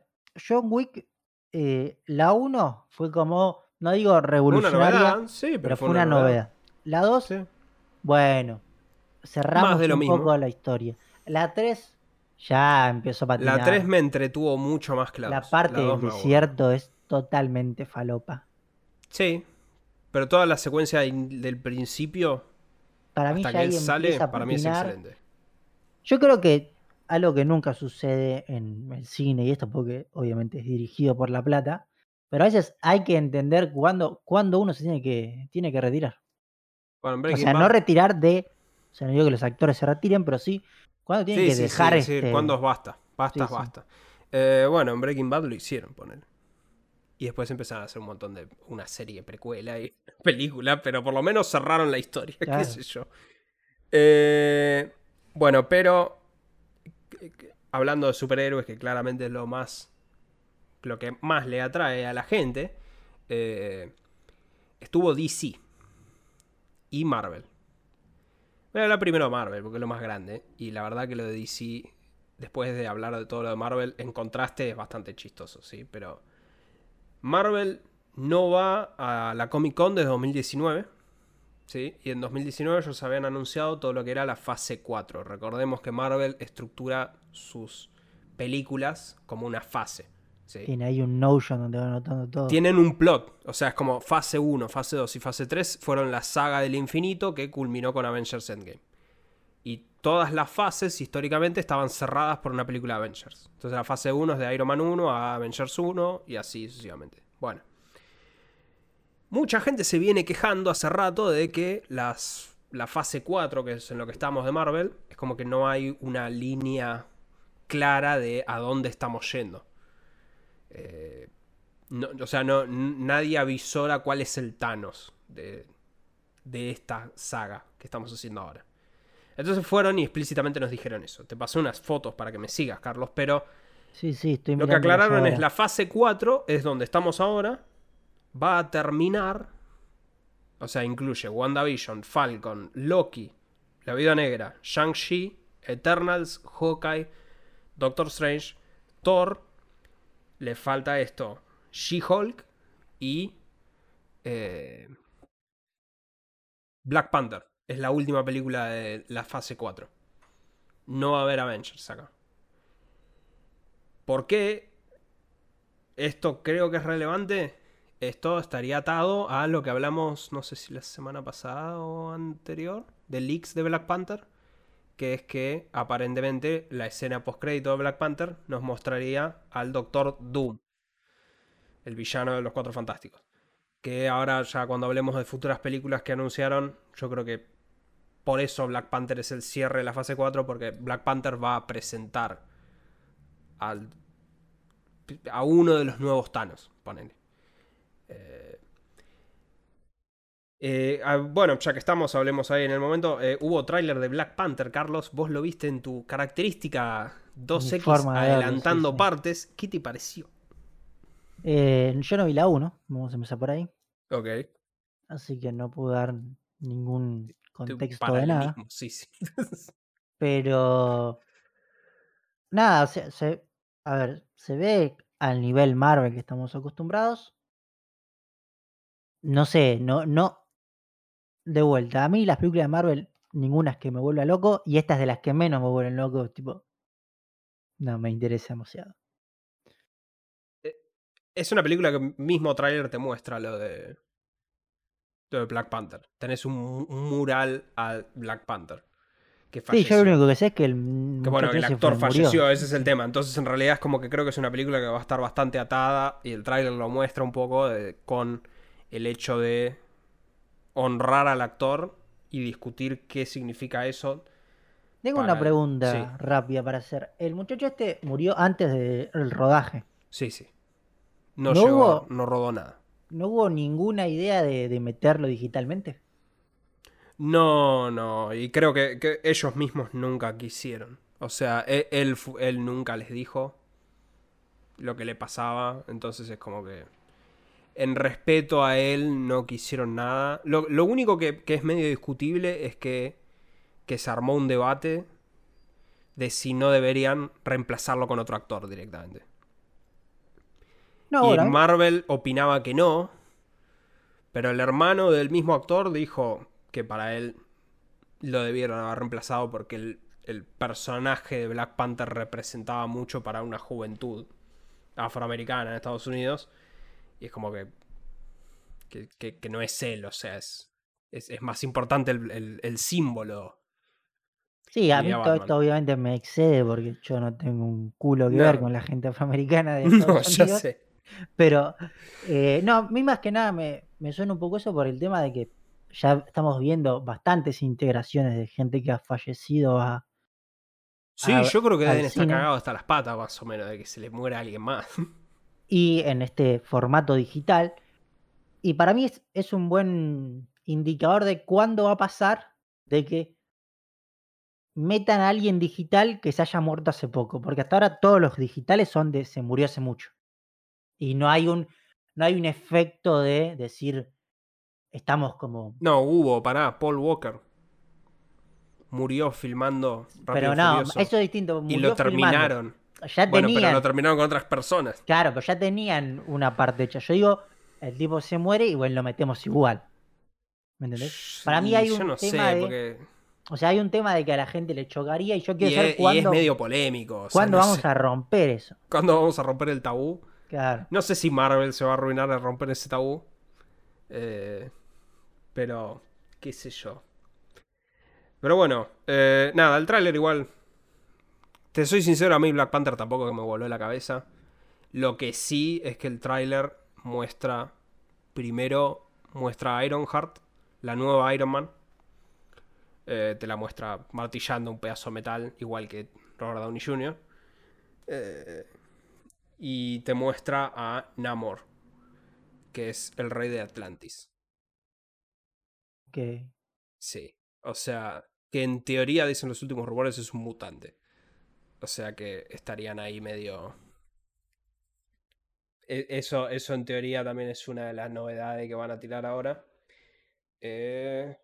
John Wick, eh, la 1 fue como, no digo revolucionaria, novedad, sí, pero, pero fue una novedad. La 2, Sí. Bueno, cerramos Más de lo un mismo. poco la historia. La 3 ya empezó a patinar. La 3 me entretuvo mucho más claro. La parte del me aburrió. desierto es totalmente falopa. Sí, pero toda la secuencia del principio Para mí hasta ya que él sale, para mí es excelente. Yo creo que algo que nunca sucede en el cine, y esto porque obviamente es dirigido por La Plata, pero a veces hay que entender cuándo, cuándo uno se tiene que, tiene que retirar. Bueno, O sea, no retirar de. O sea, no digo que los actores se retiren, pero sí cuándo tienen Sí, que sí, dejar sí, este. sí, cuando basta. Basta, basta. Eh, bueno, en Breaking Bad lo hicieron, poner. Y después empezaron a hacer un montón de. Una serie precuela y película, pero por lo menos cerraron la historia, Claro. qué sé yo. Eh, bueno, pero. Hablando de superhéroes, que claramente es lo más. Lo que más le atrae a la gente. eh, estuvo DC. Y Marvel. Voy a hablar primero de Marvel, porque es lo más grande. Y la verdad que lo de DC, después de hablar de todo lo de Marvel, en contraste es bastante chistoso, ¿sí? Pero Marvel no va a la Comic Con de 2019, ¿sí? Y en 2019 ellos habían anunciado todo lo que era la fase 4. Recordemos que Marvel estructura sus películas como una fase, ¿sí? Tiene ahí un Notion donde va anotando todo. Tienen un plot, o sea, es como fase 1, fase 2 y fase 3 fueron la saga del infinito que culminó con Avengers Endgame. Y todas las fases históricamente estaban cerradas por una película de Avengers. Entonces la fase 1 es de Iron Man 1 a Avengers 1 y así sucesivamente. Bueno. Mucha gente se viene quejando hace rato de que las, la fase 4, que es en lo que estamos de Marvel, es como que no hay una línea clara de a dónde estamos yendo. Eh, no, o sea, no, nadie avisora cuál es el Thanos de, de esta saga que estamos haciendo ahora. Entonces fueron y explícitamente nos dijeron eso. Te pasé unas fotos para que me sigas, Carlos, pero Sí, sí, estoy lo que aclararon es la fase 4, es donde estamos ahora, va a terminar, o sea, incluye WandaVision, Falcon, Loki, La Vida Negra, Shang-Chi, Eternals, Hawkeye, Doctor Strange, Thor, le falta esto, She-Hulk y eh, Black Panther. Es la última película de la fase 4. No va a haber Avengers acá. ¿Por qué esto creo que es relevante? Esto estaría atado a lo que hablamos, no sé si la semana pasada o anterior, de leaks de Black Panther, que es que aparentemente la escena postcrédito de Black Panther nos mostraría al Doctor Doom, el villano de los Cuatro Fantásticos. Que ahora ya cuando hablemos de futuras películas que anunciaron, yo creo que por eso Black Panther es el cierre de la fase 4, porque Black Panther va a presentar al, a uno de los nuevos Thanos, ponele. Eh, eh, ah, bueno, ya que estamos, hablemos ahí en el momento. Eh, hubo tráiler de Black Panther, Carlos. Vos lo viste en tu característica 2X Mi forma de verlo, sí, adelantando sí. partes. ¿Qué te pareció? Eh, yo no vi la 1, vamos a empezar por ahí. Ok. Así que no puedo dar ningún contexto de nada. Sí, sí. Pero. Nada, se, se- a ver, se ve al nivel Marvel que estamos acostumbrados. No sé, no, no. De vuelta, a mí las películas de Marvel, ninguna es que me vuelva loco, y esta es de las que menos me vuelven loco, tipo. No me interesa demasiado. Es una película que mismo tráiler te muestra lo de. Lo de Black Panther. Tenés un, un mural a Black Panther. Que Sí, yo lo único que sé es que el. Que bueno, el actor fue- murió. falleció, ese es el tema. Entonces, en realidad, es como que creo que es una película que va a estar bastante atada. Y el tráiler lo muestra un poco de- con el hecho de honrar al actor y discutir qué significa eso. Tengo para- una pregunta sí. rápida para hacer. El muchacho este murió antes del rodaje. Sí, sí. No, ¿No llegó, hubo- no rodó nada. ¿No hubo ninguna idea de, de meterlo digitalmente? No, no. Y creo que, que ellos mismos nunca quisieron. O sea, e- él, fu- él nunca les dijo. lo que le pasaba. Entonces es como que. En respeto a él no quisieron nada. Lo, lo único que, que es medio discutible es que, que se armó un debate de si no deberían reemplazarlo con otro actor directamente. No, y ahora, Marvel opinaba que no, pero el hermano del mismo actor dijo que para él lo debieron haber reemplazado porque el, el personaje de Black Panther representaba mucho para una juventud afroamericana en Estados Unidos. Y es como que, que, que- que no es él, o sea, es, es, es más importante el, el- el símbolo. sí, a mí todo esto obviamente me excede porque yo no tengo un culo que No. ver con la gente afroamericana de No, Estados Unidos. sé. Pero, eh, no, a mí más que nada me, me suena un poco eso por el tema de que ya estamos viendo bastantes integraciones de gente que ha fallecido a... Sí, a- yo creo que deben estar cagados hasta las patas, más o menos, de que se le muera alguien más. y en este formato digital. Y para mí es, es un buen indicador de cuándo va a pasar de que metan a alguien digital que se haya muerto hace poco. Porque hasta ahora todos los digitales son de se murió hace mucho. Y no hay un, no hay un efecto de decir estamos como. No, hubo, pará, Paul Walker. Murió filmando Rápido Pero no, eso es distinto. y lo filmando. terminaron. Ya Bueno, pero lo terminaron con otras personas. Claro, pero ya tenían una parte hecha. Yo digo, el tipo se muere y bueno, lo metemos igual. ¿Me entendés? Para mí hay yo un no tema sé, de- porque... O sea, hay un tema de que a la gente le chocaría y yo Y quiero es, saber y es cuándo, medio polémico. o sea, cuándo no vamos sé. a romper eso. ¿Cuándo vamos a romper el tabú? Claro. No sé si Marvel se va a arruinar al romper ese tabú. Eh, pero, qué sé yo. Pero bueno, eh, nada, el tráiler igual. Te soy sincero, a mí Black Panther tampoco que me voló la cabeza. Lo que sí es que el tráiler muestra, primero muestra a Ironheart, la nueva Iron Man. Eh, te la muestra martillando un pedazo de metal, igual que Robert Downey Jr. Eh, y te muestra a Namor, que es el rey de Atlantis. Que Sí. O sea, que en teoría, dicen los últimos rumores, es un mutante. O sea que estarían ahí medio. E- Eso, eso en teoría también es una de las novedades que van a tirar ahora. Eh,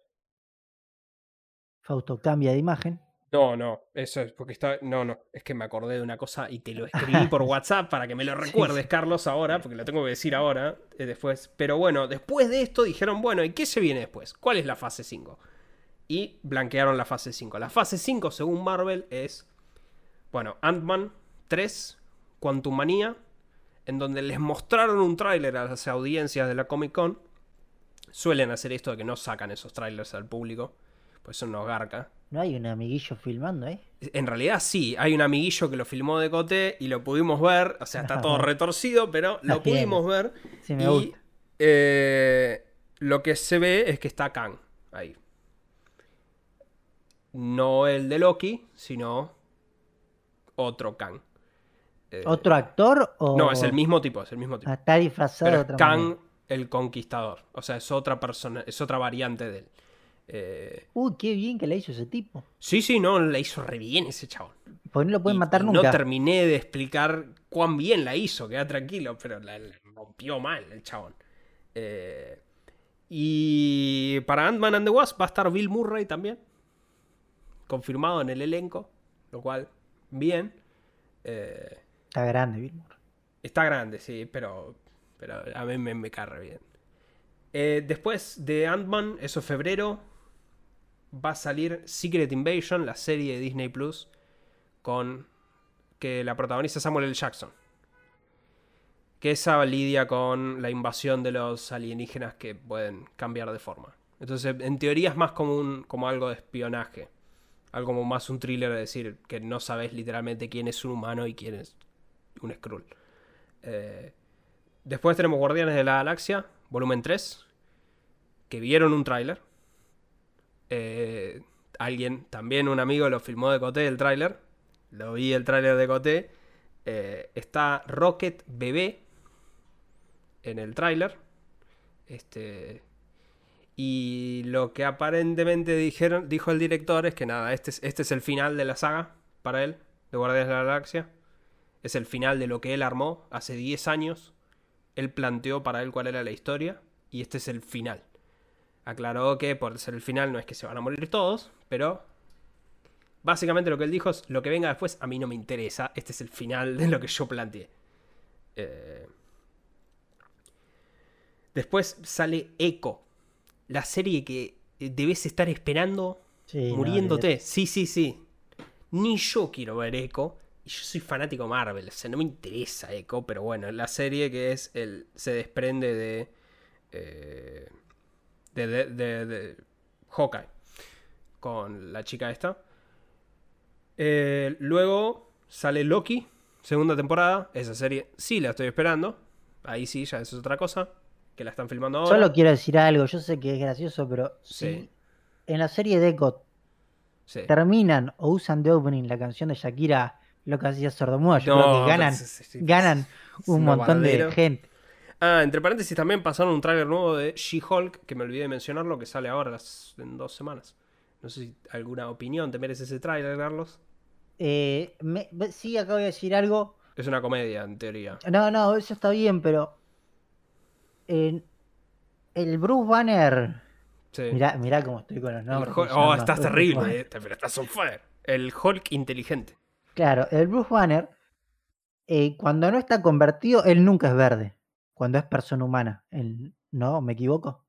Fausto cambia de imagen. No, no, eso es porque está. No, no, es que me acordé de una cosa y te lo escribí por WhatsApp para que me lo recuerdes, sí. Carlos, ahora, porque lo tengo que decir ahora, eh, después. Pero bueno, después de esto dijeron, bueno, ¿y qué se viene después? ¿Cuál es la fase 5? Y blanquearon la fase 5. La fase 5, según Marvel, es. Bueno, Ant-Man 3, Quantum Manía, en donde les mostraron un tráiler a las audiencias de la Comic Con. Suelen hacer esto de que no sacan esos trailers al público, pues son unos garca. No hay un amiguillo filmando, ¿eh? En realidad sí, hay un amiguillo que lo filmó de Coté y lo pudimos ver, o sea, está todo retorcido, pero lo pudimos ver. Sí, me y gusta. eh, lo que se ve es que está Kang ahí. No el de Loki, sino otro Kang. Eh, ¿Otro actor o.? No, es el mismo tipo, es el mismo tipo. Ah, está disfrazado Pero de es otra Kang manera. el Conquistador. O sea, es otra persona, es otra variante de él. Eh, Uy, qué bien que la hizo ese tipo. sí, sí, no, la hizo re bien ese chabón. Porque no lo pueden Y- matar y nunca. No terminé de explicar cuán bien la hizo, queda tranquilo, pero la, la rompió mal el chabón. Eh, y para Ant-Man and the Wasp va a estar Bill Murray también. Confirmado en el elenco, lo cual, bien. Eh, Está grande, Bill Murray. está grande, sí, pero, pero a mí me, me bien. Eh, después de Ant-Man, eso es febrero, va a salir Secret Invasion, la serie de Disney Plus, con que la protagoniza Samuel L. Jackson. Que esa lidia con la invasión de los alienígenas que pueden cambiar de forma. Entonces, en teoría es más como, un, como algo de espionaje. Algo como más un thriller, es decir, que no sabes literalmente quién es un humano y quién es un Skrull. Eh, después tenemos Guardianes de la Galaxia, volumen 3, que vieron un tráiler. Eh, alguien, también un amigo, lo filmó de Coté el tráiler. Lo vi el tráiler de Coté. Eh, está Rocket Bebé en el tráiler. Este, y lo que aparentemente dijeron, dijo el director es que nada, este es, este es el final de la saga para él, de Guardianes de la Galaxia. Es el final de lo que él armó hace 10 años. Él planteó para él cuál era la historia y este es el final. Aclaró que por ser el final no es que se van a morir todos, pero básicamente lo que él dijo es lo que venga después a mí no me interesa. Este es el final de lo que yo planteé. Eh, Después sale Echo, la serie que debes estar esperando Sí, muriéndote. sí, sí, sí. Ni yo quiero ver Echo. Y yo soy fanático de Marvel. O sea, no me interesa Echo. Pero bueno, la serie que es el. se desprende de. eh, de, de, de- de Hawkeye. Con la chica esta. Eh, luego sale Loki. Segunda temporada. Esa serie sí la estoy esperando. Ahí sí, ya eso es otra cosa. Que la están filmando ahora. Solo quiero decir algo, yo sé que es gracioso, pero Sí. si en la serie de Sí. terminan o usan de opening la canción de Shakira, lo que hacía Sordomuda, yo No, creo que ganan, ganan un montón de gente. Ah, entre paréntesis también pasaron un tráiler nuevo de She-Hulk, que me olvidé de mencionarlo, que sale ahora las- en dos semanas. No sé si alguna opinión te merece ese tráiler, Carlos. Eh, me- sí, acabo de decir algo. Es una comedia, en teoría. No, no, eso está bien, pero el Bruce Banner. Sí. Mirá, mirá cómo estoy con los nombres. Hulk- oh, estás terrible, eh, pero estás on fire. El Hulk inteligente. Claro, el Bruce Banner, eh, cuando no está convertido, él nunca es verde. Cuando es persona humana. Él- ¿No? ¿Me equivoco?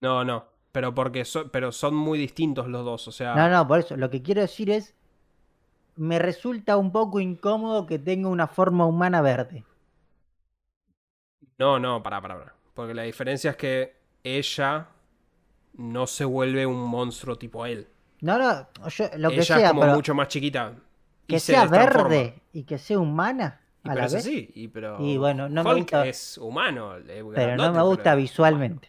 No, no. Pero porque so- pero son muy distintos los dos. O sea. No, no, por eso. Lo que quiero decir es. Me resulta un poco incómodo que tenga una forma humana verde. No, no, pará, pará, pará. Porque la diferencia es que ella no se vuelve un monstruo tipo él. No, no, yo, lo que ella sea, es como pero mucho más chiquita. que se sea verde y que sea humana Y a pero la vez. así, y pero Y bueno, no me gusta- es humano. es Pero no me gusta visualmente.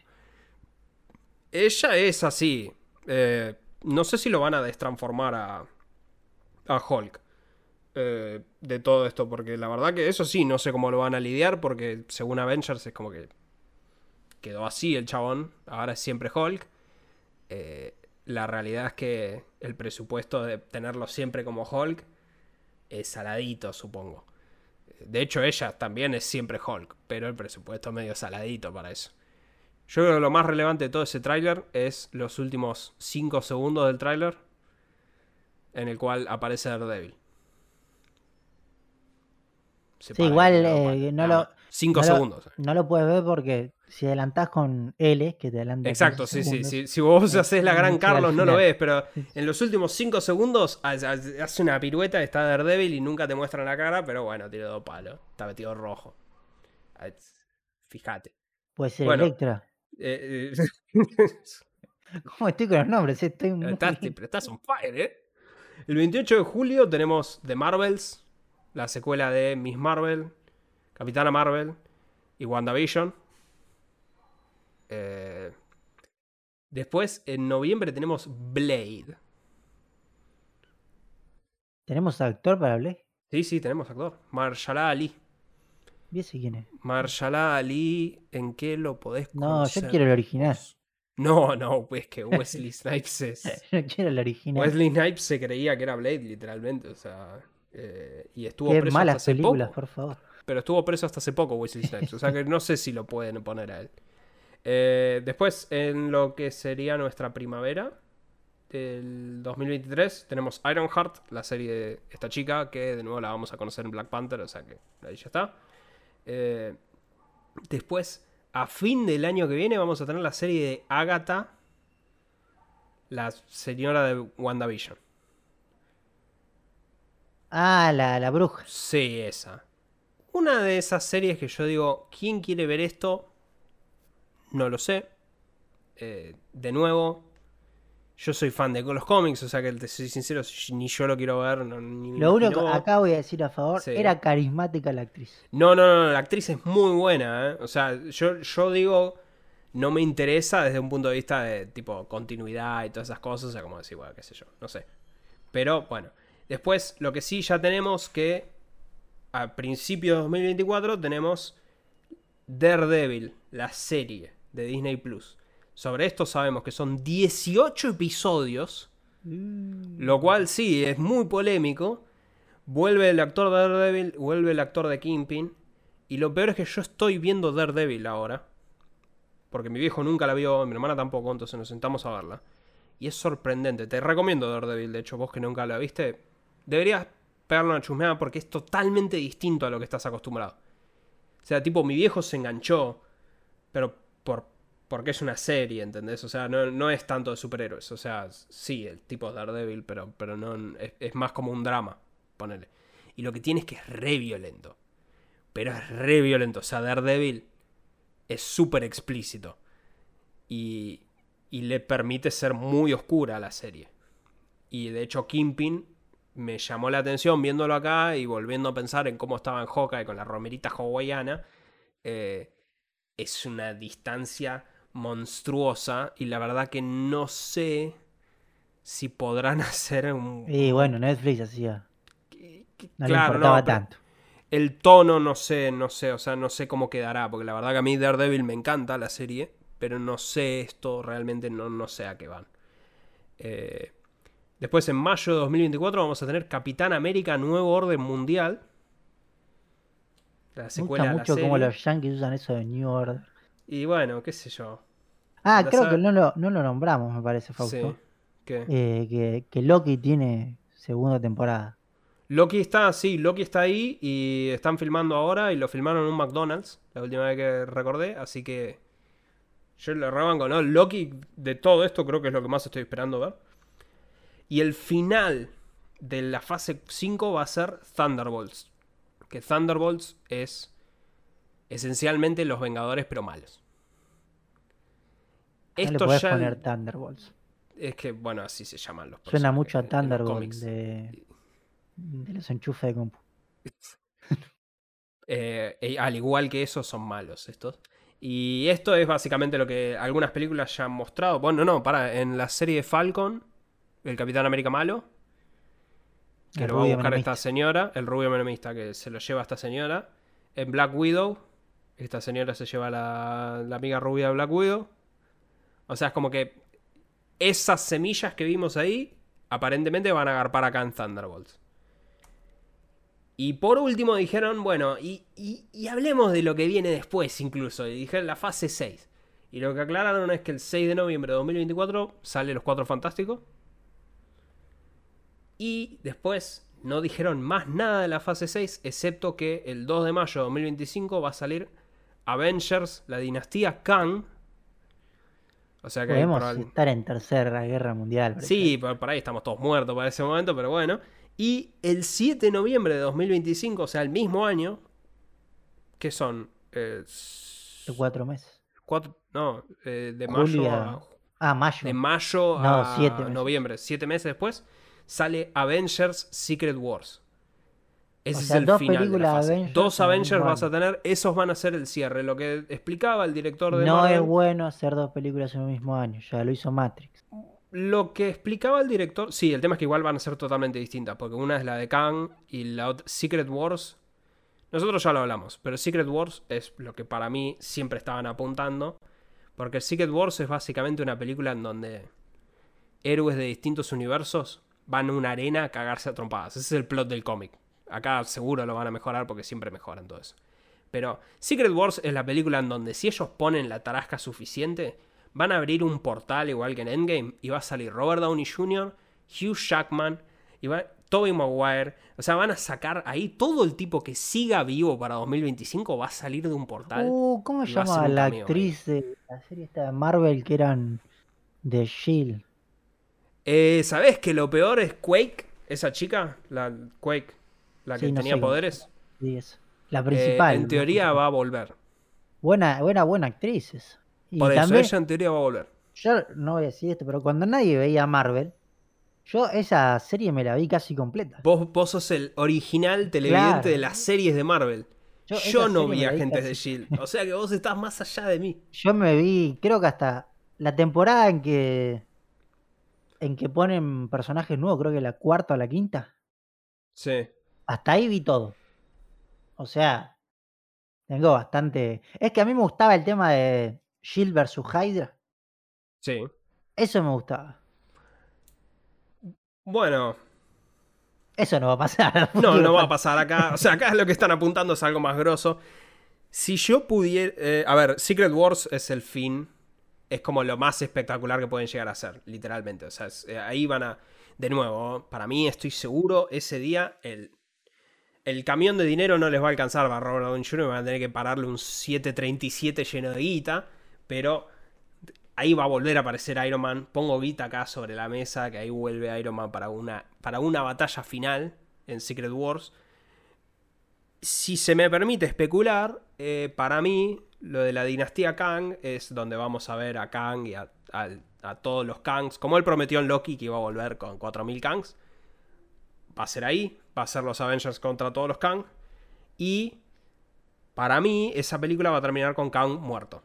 Ella es así. Eh, no sé si lo van a destransformar a, a Hulk. eh, de todo esto, porque la verdad que eso sí, no sé cómo lo van a lidiar, porque según Avengers es como que quedó así el chabón, ahora es siempre Hulk. Eh, la realidad es que el presupuesto de tenerlo siempre como Hulk es saladito, supongo. De hecho, ella también es siempre Hulk, pero el presupuesto es medio saladito para eso. Yo creo que lo más relevante de todo ese tráiler es los últimos 5 segundos del tráiler en el cual aparece Daredevil. Se Sí, igual, eh, no lo- más. Cinco no lo- segundos. No lo puedes ver porque si adelantás con L, que te adelanta. Exacto, 15 sí, sí, segundos, sí. Si vos eh, haces la gran Carlos no lo ves, pero en los últimos 5 segundos ha- ha- hace una pirueta, está Daredevil y nunca te muestran la cara, pero bueno, tiene dos palos. Está metido rojo. Ah, Fíjate. Puede ser Bueno. Electra. Eh, eh, ¿Cómo estoy con los nombres? Estoy muy... Estás, pero estás on fire, ¿eh? El 28 de julio tenemos The Marvels, la secuela de Miss Marvel, Capitana Marvel y WandaVision. Eh, después, en noviembre, tenemos Blade. ¿Tenemos actor para Blade? Sí, sí, tenemos actor. Marshala Ali. ¿Y ese quién es? Marshala Ali, ¿en qué lo podés No, conocer? yo quiero el original. No, no, pues que Wesley Snipes es... Yo quiero el original. Wesley Snipes se creía que era Blade, literalmente. O sea, eh, y estuvo Qué preso hasta malas hace películas, poco. por favor. Pero estuvo preso hasta hace poco Wesley Snipes. O sea que no sé si lo pueden poner a él. Eh, después, en lo que sería nuestra primavera del 2023, tenemos Ironheart, la serie de esta chica, que de nuevo la vamos a conocer en Black Panther, o sea que ahí ya está. Eh, después, a fin del año que viene, vamos a tener la serie de Agatha, la señora de WandaVision. Ah, la, la bruja. Sí, esa. Una de esas series que yo digo, ¿quién quiere ver esto? No lo sé. Eh, de nuevo, yo soy fan de los cómics, o sea que te soy sincero, ni yo lo quiero ver. No, ni Lo único que acá voy a decir a favor, Sí. era carismática la actriz. No, no, no, la actriz es muy buena, ¿eh? O sea, yo, yo digo, no me interesa desde un punto de vista de tipo continuidad y todas esas cosas, o sea, como decir, bueno, qué sé yo, no sé. Pero bueno, después lo que sí ya tenemos que a principios de 2024 tenemos Daredevil, la serie de Disney Plus. Sobre esto sabemos que son 18 episodios, lo cual sí es muy polémico, Vuelve el actor de Daredevil, vuelve el actor de Kingpin. Y lo peor es que yo estoy viendo Daredevil ahora. Porque mi viejo nunca la vio, mi hermana tampoco, entonces nos sentamos a verla. Y es sorprendente. Te recomiendo Daredevil, de hecho, vos que nunca la viste. Deberías pegarle una chusmeada porque es totalmente distinto a lo que estás acostumbrado. O sea, tipo, mi viejo se enganchó, pero por, porque es una serie, ¿entendés? O sea, no, es tanto de superhéroes. O sea, sí, el tipo de Daredevil, pero, pero no, es, más como un drama, ponele. Y lo que tiene es que es re violento. Pero es re violento. O sea, Daredevil es súper explícito. Y, y le permite ser muy oscura a la serie. Y de hecho, Kimpin me llamó la atención viéndolo acá y volviendo a pensar en cómo estaba en Hawkeye con la romerita hawaiana. Eh, es una distancia monstruosa y la verdad que no sé si podrán hacer un... Y bueno, Netflix hacía... No claro, importaba tanto. El tono no sé, no sé, o sea, no sé cómo quedará, porque la verdad que a mí Daredevil me encanta la serie, pero no sé esto, realmente no, no sé a qué van. Eh, Después en mayo de 2024 vamos a tener Capitán América Nuevo Orden Mundial. La secuela Me gusta mucho cómo los yankees usan eso de New Order. Y bueno, qué sé yo. Ah, creo que no lo, no lo, nombramos, me parece, Fausto. Sí. Eh, que, que Loki tiene segunda temporada. Loki está, sí, Loki está ahí y están filmando ahora y lo filmaron en un McDonald's, la última vez que recordé, así que yo le rebanco, ¿no? Loki de todo esto creo que es lo que más estoy esperando ver. Y el final de la fase 5 va a ser Thunderbolts. Que Thunderbolts es esencialmente los Vengadores pero malos. Esto le ya poner Thunderbolts. Es que, bueno, así se llaman los Suena mucho a Thunderbolts de, de, los enchufes de compu. Eh, al igual que eso, son malos estos. Y esto es básicamente lo que algunas películas ya han mostrado. Bueno, no, para, en la serie de Falcon el Capitán América malo. Que lo va a buscar esta señora, el rubio menemista que se lo lleva a esta señora. En Black Widow, esta señora se lleva a la, la amiga rubia de Black Widow. O sea, es como que esas semillas que vimos ahí, aparentemente van a agarpar acá en Thunderbolts. Y por último dijeron, bueno, y, y, hablemos de lo que viene después incluso. Y dijeron la fase 6. Y lo que aclararon es que el 6 de noviembre de 2024 sale Los Cuatro Fantásticos. Y después no dijeron más nada de la fase 6, excepto que el 2 de mayo de 2025 va a salir Avengers, la dinastía Kang. O sea que podemos estar en tercera guerra mundial. Sí, por, ahí estamos todos muertos para ese momento, pero bueno. Y el 7 de noviembre de 2025, o sea, el mismo año, que son... Eh, cuatro meses. Cuatro, no, eh, de mayo a... Ah, mayo. De mayo a noviembre, siete meses después sale Avengers Secret Wars. Ese es el final de la fase. dos Avengers vas a tener, esos van a ser el cierre. Lo que explicaba el director de No es bueno hacer dos películas en el mismo año, ya lo hizo Matrix. Lo que explicaba el director, sí, el tema es que igual van a ser totalmente distintas, porque una es la de Kang y la otra, Secret Wars. Nosotros ya lo hablamos, pero Secret Wars es lo que para mí siempre estaban apuntando, porque Secret Wars es básicamente una película en donde héroes de distintos universos van a una arena a cagarse a trompadas. Ese es el plot del cómic. Acá seguro lo van a mejorar porque siempre mejoran todo eso. Pero Secret Wars es la película en donde si ellos ponen la tarasca suficiente, van a abrir un portal igual que en Endgame y va a salir Robert Downey Jr., Hugh Jackman, y va, Tobey Maguire. O sea, van a sacar ahí todo el tipo que siga vivo para 2025 va a salir de un portal. Uh, ¿Cómo se llama la actriz de la serie esta de Marvel que eran de Shield? Eh, ¿Sabes que lo peor es Quake? Esa chica, la Quake, la que tenía poderes. Sí, es la principal. Eh, en teoría va a volver. Buena, buena, buena actriz. Por eso ella en teoría va a volver. Yo no voy a decir esto, pero cuando nadie veía Marvel, yo esa serie me la vi casi completa. Vos, vos sos el original televidente de las series de Marvel. Yo, no vi Agentes de Shield. O sea que vos estás más allá de mí. Yo me vi, creo que hasta la temporada en que en que ponen personajes nuevos, creo que la cuarta o la quinta. Sí. Hasta ahí vi todo. O sea, tengo bastante. Es que a mí me gustaba el tema de Shield versus Hydra. Sí. Eso me gustaba. Bueno. Eso no va a pasar. No, no va a pasar acá. O sea, acá lo que están apuntando es algo más grosso. Si yo pudiera... eh, a ver, Secret Wars es el fin. Es como lo más espectacular que pueden llegar a ser, literalmente. O sea, eh, ahí van a... De nuevo, para mí estoy seguro, ese día el, el camión de dinero no les va a alcanzar para Robert Downey Jr. Van a tener que pararle un 737 lleno de guita. Pero ahí va a volver a aparecer Iron Man. Pongo guita acá sobre la mesa, que ahí vuelve Iron Man para una, para una batalla final en Secret Wars. Si se me permite especular, eh, para mí lo de la dinastía Kang es donde vamos a ver a Kang y a, a todos los Kangs, como él prometió en Loki que iba a volver con 4.000 Kangs. Va a ser ahí, va a ser los Avengers contra todos los Kang. Y para mí esa película va a terminar con Kang muerto.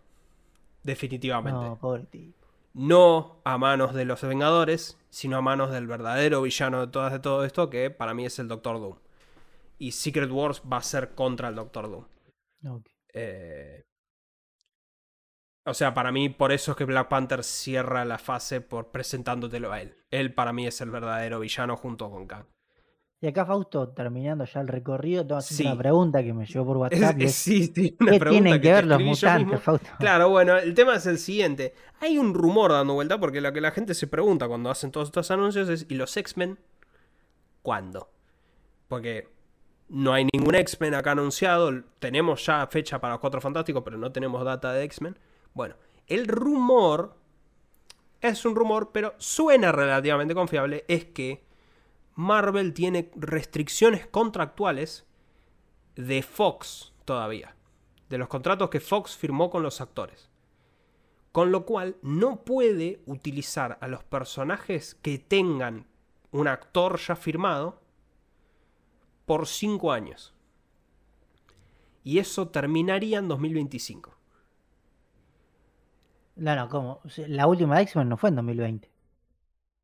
Definitivamente No, pobre tipo. no a manos de los Vengadores, sino a manos del verdadero villano de, todas, de todo esto, que para mí es el Doctor Doom. Y Secret Wars va a ser contra el Doctor Doom. Eh, O sea, para mí, por eso es que Black Panther cierra la fase por presentándotelo a él. Él para mí es el verdadero villano junto con Kang. Y acá Fausto, terminando ya el recorrido, te voy a hacer Sí. una pregunta que me llegó por WhatsApp. y es- es, sí, sí, una ¿Qué pregunta tienen que te ver los mutantes. Fausto? Claro, bueno, el tema es el siguiente. Hay un rumor dando vuelta porque lo que la gente se pregunta cuando hacen todos estos anuncios es, ¿y los X-Men? ¿Cuándo? Porque no hay ningún X-Men acá anunciado. Tenemos ya fecha para los Cuatro Fantásticos, pero no tenemos data de X-Men. Bueno, el rumor es un rumor, pero suena relativamente confiable. Es que Marvel tiene restricciones contractuales de Fox todavía. De los contratos que Fox firmó con los actores. Con lo cual no puede utilizar a los personajes que tengan un actor ya firmado por 5 años. Y eso terminaría en 2025. No, no, ¿cómo? La última de X-Men no fue en 2020.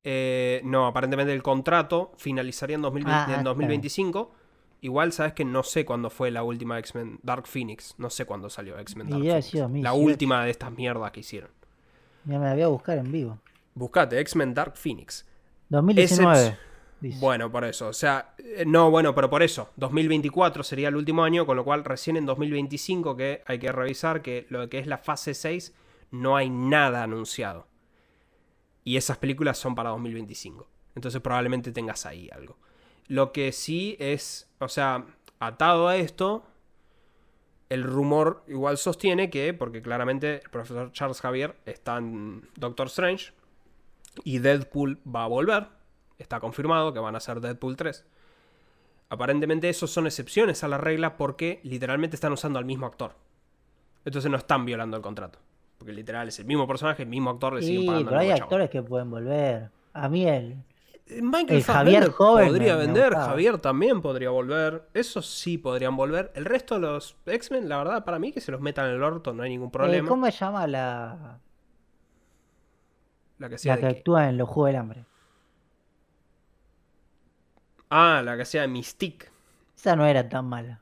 Eh, no, aparentemente el contrato finalizaría en, 2020 Ah, ah, en está 2025. Igual sabes que no sé cuándo fue la última X-Men Dark Phoenix. No sé cuándo salió X-Men Dark Phoenix. sido La 2018. última de estas mierdas que hicieron. Ya me la voy a buscar en vivo. Buscate X-Men Dark Phoenix. 2019. Ese- dice. Bueno, por eso. O sea, eh, no, bueno, pero por eso. 2024 sería el último año, con lo cual recién en 2025 que hay que revisar que lo que es la fase 6 no hay nada anunciado. Y esas películas son para 2025. Entonces probablemente tengas ahí algo. Lo que sí es, o sea, atado a esto, el rumor igual sostiene que, porque claramente el profesor Charles Javier está en Doctor Strange y Deadpool va a volver. Está confirmado que van a ser Deadpool 3. Aparentemente esos son excepciones a la regla porque literalmente están usando al mismo actor. Entonces no están violando el contrato. Porque literal es el mismo personaje, el mismo actor, le siguen Sí, pagando pero hay actores que pueden volver. A mí el, Michael El Javier joven podría me- vender. Javier también podría volver. Esos sí podrían volver. El resto de los X-Men, la verdad, para mí que se los metan en el orto, no hay ningún eh, problema. ¿Cómo se llama la, La que la que actúa en Los Juegos del Hambre? Ah, la que sea de Mystique. Esa no era tan mala.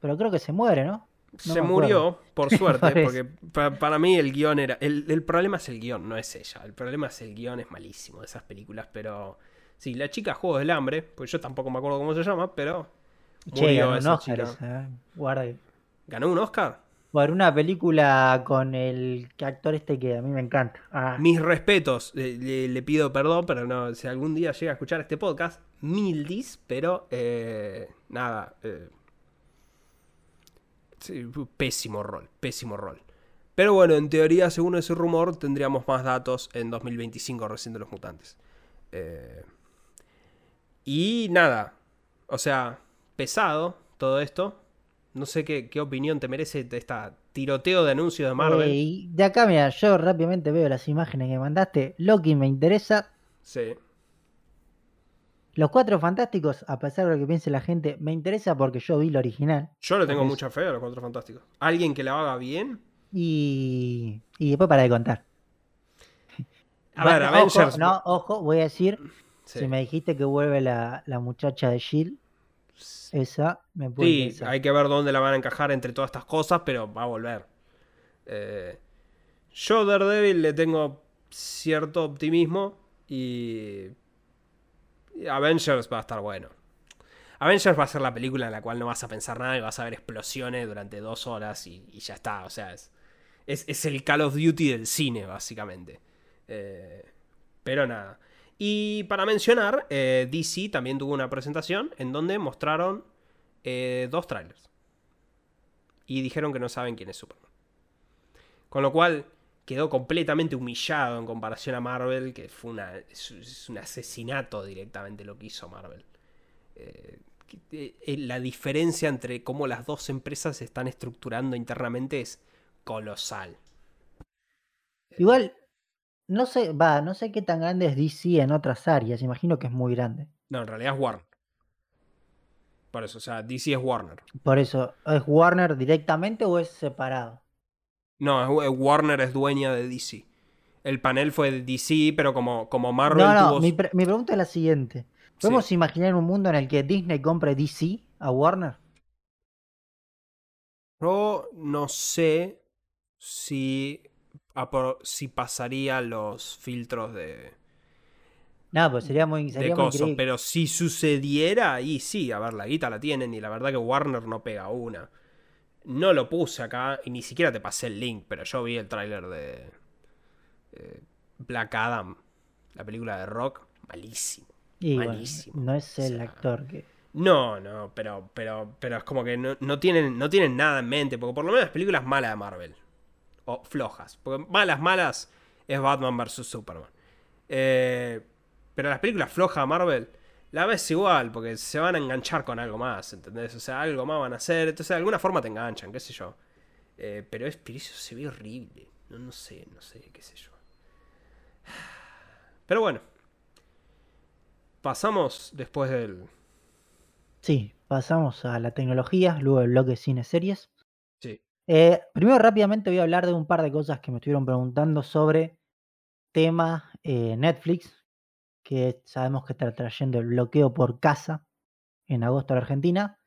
Pero creo que se muere, ¿no? No se murió, por suerte, porque pa- para mí el guion era. El, el problema es el guion, no es ella. El problema es el guion, es malísimo de esas películas, pero. Sí, la chica Juegos del Hambre, pues yo tampoco me acuerdo cómo se llama, pero. Che, ganó un Oscar esa, ¿eh? Guarda. ¿Ganó un Oscar? Por una película con el actor este que a mí me encanta. Ah, Mis respetos, le, le- le pido perdón, pero no, si algún día llega a escuchar este podcast, mil dis, pero eh, nada. eh, sí, pésimo rol, pésimo rol. Pero bueno, en teoría, según ese rumor, tendríamos más datos en 2025 recién de los mutantes. Eh, y nada, o sea, pesado todo esto. No sé qué, qué opinión te merece de esta tiroteo de anuncios de Marvel. eh, y de acá, mira, yo rápidamente veo las imágenes que mandaste. Loki me interesa. Sí. Los cuatro fantásticos, a pesar de lo que piense la gente, me interesa porque yo vi la original. Yo le tengo mucha fe a los Cuatro Fantásticos. Alguien que la haga bien. Y, y después para de contar. A Bueno, ver, ojo, Avengers. no, ojo, voy a decir, Sí, si me dijiste que vuelve la, la muchacha de Shield, esa me puede Sí, hay que ver dónde la van a encajar entre todas estas cosas, pero va a volver. Eh, yo, Daredevil, le tengo cierto optimismo y. Avengers va a estar bueno. Avengers va a ser la película en la cual no vas a pensar nada y vas a ver explosiones durante dos horas y, ya está. O sea, es, es, es, el Call of Duty del cine, básicamente. Eh, pero nada. Y para mencionar, eh, DC también tuvo una presentación en donde mostraron eh, dos trailers. Y dijeron que no saben quién es Superman. Con lo cual quedó completamente humillado en comparación a Marvel, que fue una, es, un asesinato directamente lo que hizo Marvel. Eh, eh, la diferencia entre cómo las dos empresas se están estructurando internamente es colosal. Igual, no sé, va, no sé qué tan grande es DC en otras áreas, imagino que es muy grande. No, en realidad es Warner. Por eso, o sea, DC es Warner. Por eso, ¿es Warner directamente o es separado? No, Warner es dueña de DC. El panel fue de DC, pero como, como Marvel no, no, tuvo... mi, mi, pregunta es la siguiente. ¿Podemos sí. imaginar un mundo en el que Disney compre DC a Warner? Yo no sé si, si pasaría los filtros de... No, pues sería muy, sería de muy pero si sucediera, y sí, a ver, la guita la tienen y la verdad que Warner no pega una. No lo puse acá y ni siquiera te pasé el link, pero yo vi el tráiler de eh, Black Adam, la película de Rock, malísimo. Y malísimo. Bueno, no es el o sea, actor que. No, no, pero, pero, pero es como que no, no, tienen, no tienen nada en mente, porque por lo menos las películas malas de Marvel, o flojas, porque malas, malas es Batman vs. Superman. Eh, pero las películas flojas de Marvel, la ves igual, porque se van a enganchar con algo más, ¿entendés? O sea, algo más van a hacer, entonces de alguna forma te enganchan, qué sé yo. Eh, pero es, pero eso se ve horrible, no, no sé, no sé, qué sé yo. Pero bueno, pasamos después del... Sí, pasamos a la tecnología, luego el bloque cine series. Sí. Eh, primero rápidamente voy a hablar de un par de cosas que me estuvieron preguntando sobre tema eh, Netflix, que sabemos que está trayendo el bloqueo por casa en agosto a la Argentina.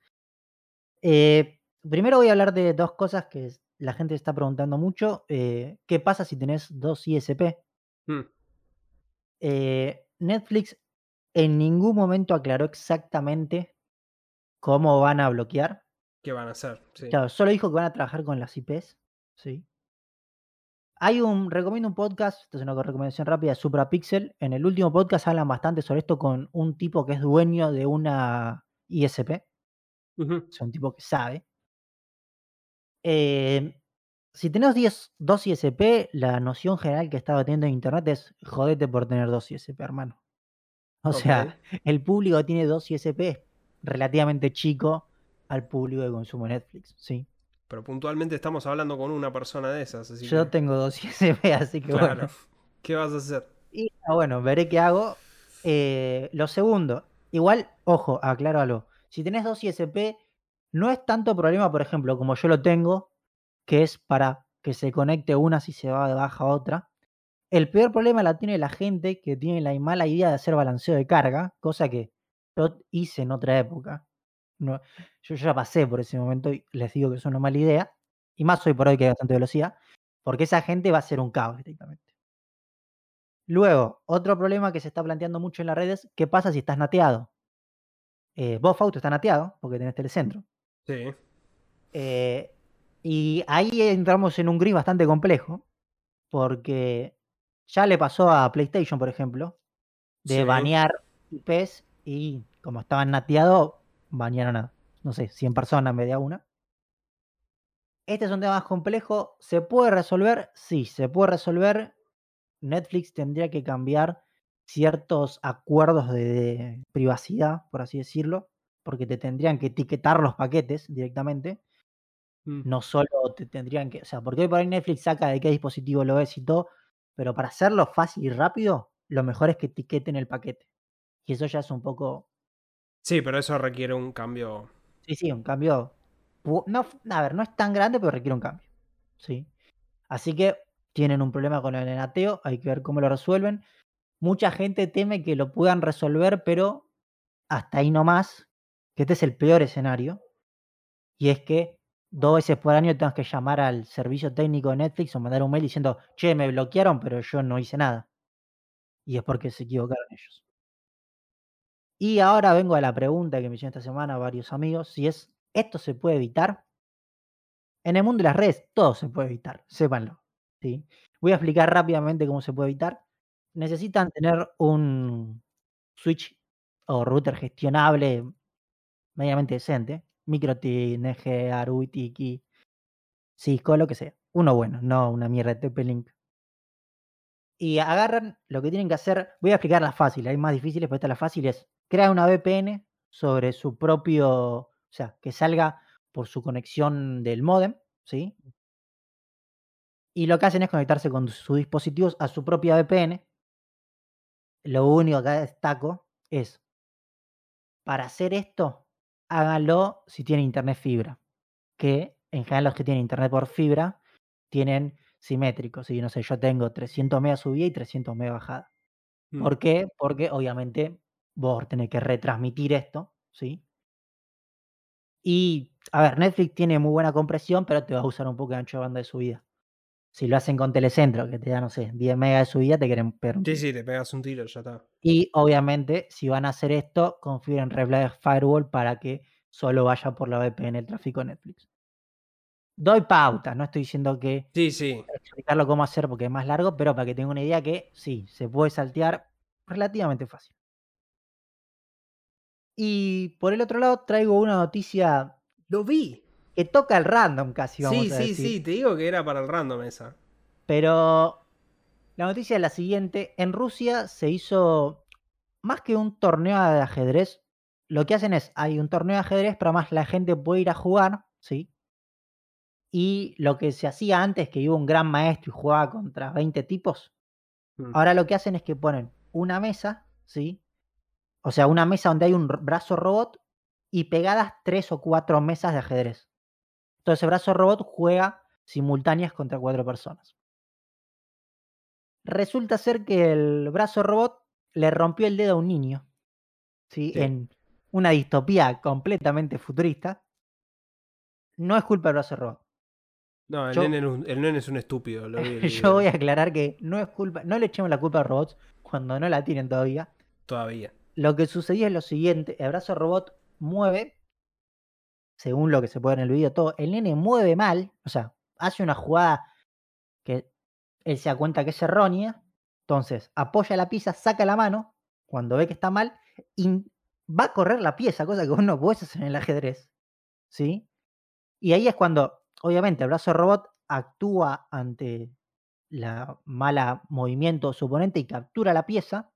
Eh, primero voy a hablar de dos cosas que la gente está preguntando mucho. Eh, ¿Qué pasa si tenés dos ISP? Hmm. Eh, Netflix en ningún momento aclaró exactamente cómo van a bloquear. ¿Qué van a hacer? Sí. Claro, solo dijo que van a trabajar con las IPs. Sí. Hay un, recomiendo un podcast, esto es una recomendación rápida, Suprapixel. En el último podcast hablan bastante sobre esto con un tipo que es dueño de una ISP. Uh -huh. Sea, un tipo que sabe. Eh, si tenés 10, dos ISP, la noción general que estaba teniendo en internet es jodete por tener dos ISP, hermano. O Okay. sea, el público que tiene dos ISP es relativamente chico al público que consume Netflix, ¿sí? Pero puntualmente estamos hablando con una persona de esas, así Yo que... tengo dos ISP, así que Claro. bueno. ¿Qué vas a hacer? Y ah, bueno, veré qué hago. Eh, lo segundo, igual, ojo, aclaro algo. Si tenés dos ISP, no es tanto problema, por ejemplo, como yo lo tengo, que es para que se conecte una si se va de baja a otra. El peor problema la tiene la gente que tiene la mala idea de hacer balanceo de carga, cosa que yo hice en otra época. No, yo ya pasé por ese momento y les digo que es una mala idea. Y más hoy por hoy que hay bastante velocidad, porque esa gente va a ser un caos directamente. Luego, otro problema que se está planteando mucho en las redes, ¿qué pasa si estás nateado? Eh, vos, Fausto, estás nateado porque tenés telecentro. Sí. Eh, y ahí entramos en un gris bastante complejo, porque ya le pasó a PlayStation, por ejemplo, de Sí. banear IPs y como estaban nateados, banearon a, no sé, 100 personas en vez de a una. Este es un tema más complejo. ¿Se puede resolver? Sí, se puede resolver. Netflix tendría que cambiar ciertos acuerdos de, de privacidad, por así decirlo, porque te tendrían que etiquetar los paquetes directamente. Mm. No solo te tendrían que, o sea, porque hoy por ahí Netflix saca de qué dispositivo lo ves y todo, pero para hacerlo fácil y rápido, lo mejor es que etiqueten el paquete. Y eso ya es un poco, Sí, pero eso requiere un cambio. sí, sí, un cambio. No, a ver, no es tan grande, pero requiere un cambio. Sí. Así que tienen un problema con el enateo, hay que ver cómo lo resuelven. Mucha gente teme que lo puedan resolver, pero hasta ahí nomás, que este es el peor escenario. Y es que dos veces por año tengas que llamar al servicio técnico de Netflix o mandar un mail diciendo, che, me bloquearon, pero yo no hice nada. Y es porque se equivocaron ellos. Y ahora vengo a la pregunta que me hicieron esta semana varios amigos, si es, ¿esto se puede evitar? En el mundo de las redes todo se puede evitar, sépanlo, ¿sí? Voy a explicar rápidamente cómo se puede evitar. Necesitan tener un switch o router gestionable medianamente decente, MikroTik, NG, Aru, Tiki, Cisco, lo que sea. Uno bueno, no una mierda de TP-Link. Y agarran lo que tienen que hacer, voy a explicar las fáciles, hay más difíciles, pero esta la fácil es crear una VPN sobre su propio, o sea, que salga por su conexión del modem, ¿sí? Y lo que hacen es conectarse con sus dispositivos a su propia VPN. Lo único que destaco es, para hacer esto, háganlo si tienen internet fibra, que en general los que tienen internet por fibra tienen simétricos, y no sé, yo tengo 300 megas subida y 300 megas bajada. Mm. ¿Por qué? Porque obviamente vos tenés que retransmitir esto, ¿sí? Y, a ver, Netflix tiene muy buena compresión, pero te va a usar un poco de ancho de banda de subida. Si lo hacen con Telecentro, que te da, no sé, 10 megas de subida, te quieren un Sí, sí, te pegas un tiro, ya está. Y obviamente, si van a hacer esto, configuren Reflex Firewall para que solo vaya por la VPN el tráfico Netflix. Doy pautas, no estoy diciendo que Sí, sí. explicarlo cómo hacer porque es más largo, pero para que tengan una idea que sí, se puede saltear relativamente fácil. Y por el otro lado, traigo una noticia Lo vi. que toca el random casi, vamos Sí, a sí, decir. sí, te digo que era para el random esa. Pero la noticia es la siguiente. En Rusia se hizo más que un torneo de ajedrez. Lo que hacen es, hay un torneo de ajedrez, pero más la gente puede ir a jugar, ¿sí? Y lo que se hacía antes, que iba un gran maestro y jugaba contra 20 tipos, Mm. ahora lo que hacen es que ponen una mesa, ¿sí? O sea, una mesa donde hay un brazo robot y pegadas tres o cuatro mesas de ajedrez. Entonces, el brazo robot juega simultáneas contra cuatro personas. Resulta ser que el brazo robot le rompió el dedo a un niño, ¿sí? Sí. En una distopía completamente futurista. No es culpa del brazo robot. No, el, Yo- nene, el nene es un estúpido. Lo vi el Yo voy a aclarar que no es culpa, no le echemos la culpa a robots cuando no la tienen todavía. Todavía. Lo que sucedió es lo siguiente, el brazo robot mueve, según lo que se puede en el video todo, el nene mueve mal, o sea, hace una jugada que él se da cuenta que es errónea, entonces apoya la pieza, saca la mano, cuando ve que está mal, y va a correr la pieza, cosa que vos no podés hacer en el ajedrez, ¿sí? Y ahí es cuando, obviamente, el brazo robot actúa ante la mala movimiento de su oponente y captura la pieza,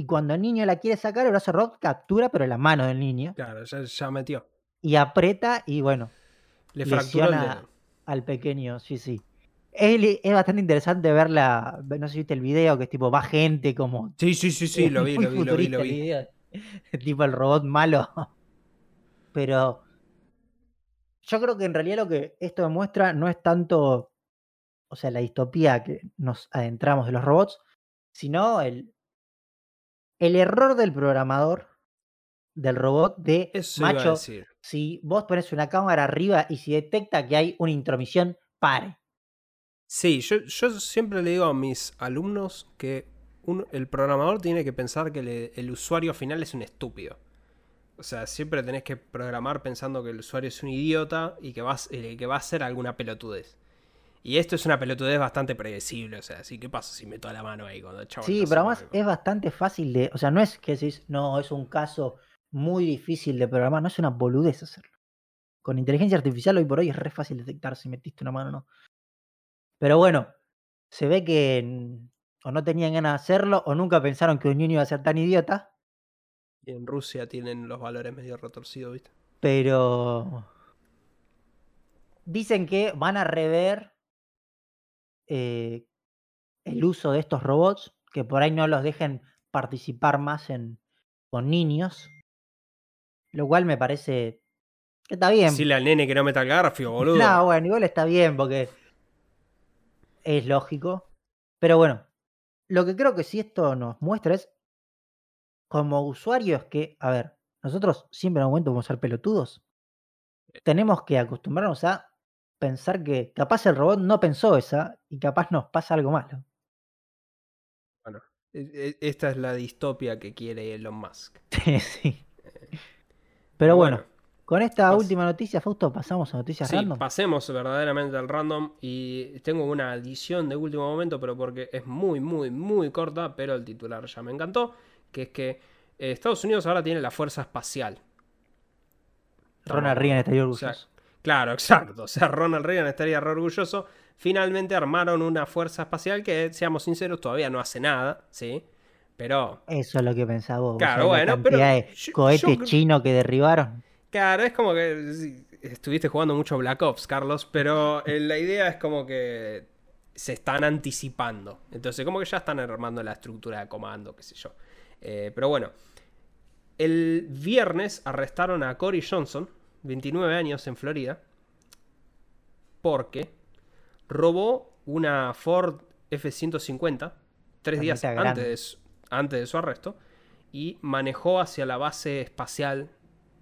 y cuando el niño la quiere sacar, el brazo robot captura, pero la mano del niño, Claro, ya, ya metió. y aprieta, y bueno, Le dedo. al pequeño, sí, sí. Es, bastante interesante ver la, no sé si viste el video, que es tipo, va gente como... Sí, sí, sí, sí, lo vi, lo vi, lo vi, lo vi. tipo el robot malo. Pero yo creo que en realidad lo que esto demuestra no es tanto, o sea, la distopía que nos adentramos de los robots, sino el, el error del programador, del robot, de Eso macho, decir. si vos pones una cámara arriba y si detecta que hay una intromisión, pare. Sí, yo, yo siempre le digo a mis alumnos que un- el programador tiene que pensar que le- el usuario final es un estúpido. O sea, siempre tenés que programar pensando que el usuario es un idiota y que eh, que va a hacer alguna pelotudez. Y esto es una pelotudez bastante predecible, o sea, así ¿qué pasa si meto la mano ahí cuando el chabón Sí, pero además algo? es bastante fácil de, o sea, no es que decís, no, es un caso muy difícil de programar, no es una boludez hacerlo. Con inteligencia artificial hoy por hoy es re fácil detectar si metiste una mano o no. Pero bueno, se ve que o no tenían ganas de hacerlo o nunca pensaron que un niño iba a ser tan idiota, Y en Rusia tienen los valores medio retorcidos, ¿viste? pero dicen que van a rever eh, el uso de estos robots, que por ahí no los dejen participar más en, con niños, lo cual me parece que está bien. Decirle al nene que no meta el garfio, boludo. No, bueno, igual está bien porque es lógico. Pero bueno, lo que creo que sí esto nos muestra es, como usuarios que, a ver, nosotros siempre en un momento vamos a ser pelotudos. Tenemos que acostumbrarnos a pensar que capaz el robot no pensó esa y capaz nos pasa algo malo. Bueno, E- Esta es la distopia que quiere Elon Musk. sí. Pero bueno, Bueno, con esta pas- última noticia, Fausto, pasamos a noticias Sí, random. pasemos verdaderamente al random y tengo una adición de último momento, pero porque es muy, muy, muy corta, pero el titular ya me encantó, que es que eh, Estados Unidos ahora tiene la fuerza espacial. Ronald Reagan sea, orgulloso. Claro, exacto. O sea, Ronald Reagan estaría re orgulloso. Finalmente armaron una fuerza espacial que, seamos sinceros, todavía no hace nada, ¿sí? Pero, Eso es lo que pensaba vos. Claro, ¿sabés la bueno, pero de yo- yo- chinos que derribaron. claro, es como que estuviste jugando mucho Black Ops, Carlos, pero eh, la idea es como que se están anticipando. Entonces, como que ya están armando la estructura de comando, qué sé yo. Eh, pero bueno, el viernes arrestaron a Cory Johnson, 29 años en Florida, porque robó una Ford F-150 tres días antes de, su, antes de su arresto y manejó hacia la base espacial,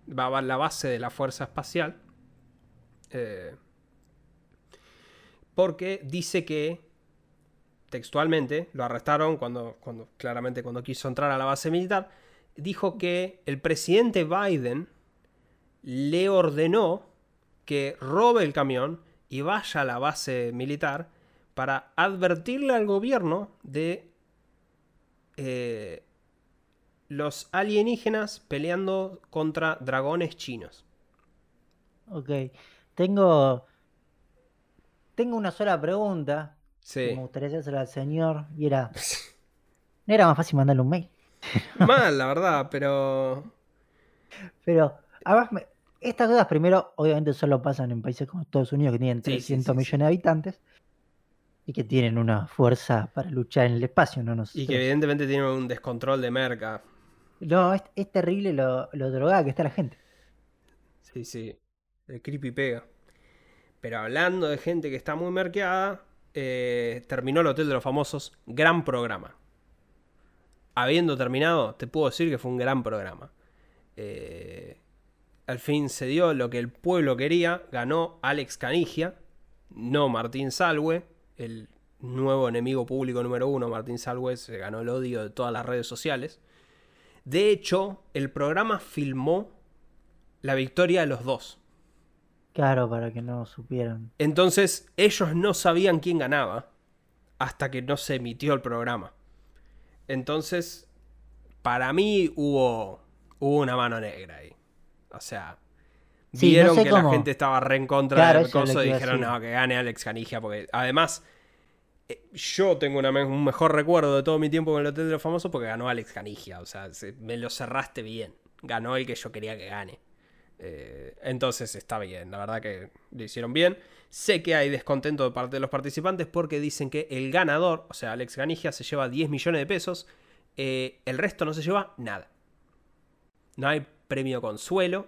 la base de la Fuerza Espacial, eh, porque dice que textualmente lo arrestaron cuando, cuando claramente cuando quiso entrar a la base militar, dijo que el presidente Biden le ordenó que robe el camión y vaya a la base militar para advertirle al gobierno de eh, los alienígenas peleando contra dragones chinos. Ok. Tengo. Tengo una sola pregunta. que Sí. me gustaría hacerla al señor. Y era. ¿No era más fácil mandarle un mail? Mal, la verdad, pero... Pero, además, me- estas dudas primero, obviamente, solo pasan en países como Estados Unidos, que tienen Sí, sí, 300 sí, sí. millones de habitantes y que tienen una fuerza para luchar en el espacio, ¿no? Y Nosotros. que evidentemente tiene un descontrol de merca. No, es, es terrible lo, lo drogada que está la gente. Sí, sí. El creepy pega. Pero hablando de gente que está muy merqueada, eh, terminó el Hotel de los Famosos. Gran programa. Habiendo terminado, te puedo decir que fue un gran programa. Eh, al fin se dio lo que el pueblo quería. Ganó Alex Canigia, no Martín Salwe, el nuevo enemigo público número uno. Martín Salwe se ganó el odio de todas las redes sociales. De hecho, el programa filmó la victoria de los dos. Claro, para que no supieran. Entonces, ellos no sabían quién ganaba hasta que no se emitió el programa. Entonces, para mí hubo, hubo una mano negra ahí. O sea, Sí, no vieron sé que cómo- la gente estaba re en contra Claro, del coso y dijeron, no, que gane Alex Canigia. Porque además, eh, yo tengo una un mejor recuerdo de todo mi tiempo con el Hotel de los Famosos porque ganó Alex Canigia. O sea, se- me lo cerraste bien. Ganó el que yo quería que gane. Eh, entonces está bien, la verdad que lo hicieron bien. Sé que hay descontento de parte de los participantes porque dicen que el ganador, o sea, Alex Ganigia, se lleva 10 millones de pesos. eh, el resto no se lleva nada. No hay premio consuelo.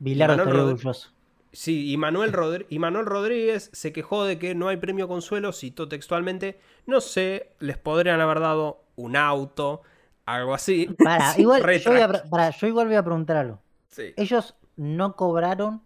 Rodri- orgulloso. Sí, y Manuel, y Manuel Rodríguez se quejó de que no hay premio consuelo, citó textualmente. No sé, les podrían haber dado un auto, algo así. Para, Sí, igual, yo, voy a, pará, yo igual voy a preguntar algo. Sí. ¿Ellos no cobraron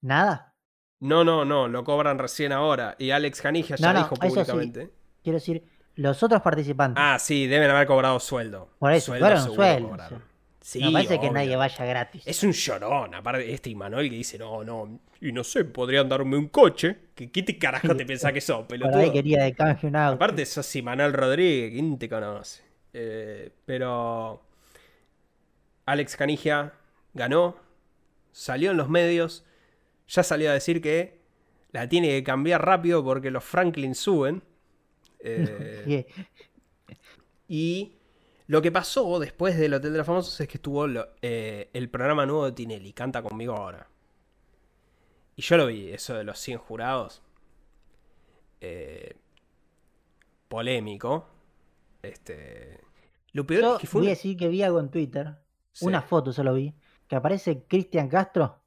nada? No, no, no, lo cobran recién ahora. Y Alex Canigia ya No, no, dijo sí. públicamente. Quiero decir, los otros participantes. Ah, sí, deben haber cobrado sueldo. Por eso, Sueldo cobraron sueldo. Sí, no parece que nadie vaya gratis. Es un llorón, aparte este Imanol que dice, no, no, y no sé, podrían darme un coche. ¿Qué, qué te carajo te pensás que sos, Por pelotudo? ahí quería de canje un auto. Aparte sos Imanol Rodríguez, ¿quién te conoce? Eh, pero Alex Canigia ganó, salió en los medios, ya salió a decir que la tiene que cambiar rápido porque los Franklin suben. Eh, y lo que pasó después del Hotel de los Famosos es que estuvo lo- eh, el programa nuevo de Tinelli, Canta conmigo ahora. Y yo lo vi, eso de los 100 jurados. Eh, polémico. Este, lo peor Yo es que fue voy a decir que vi algo en Twitter, Sí, una foto solo vi, que aparece Cristian Castro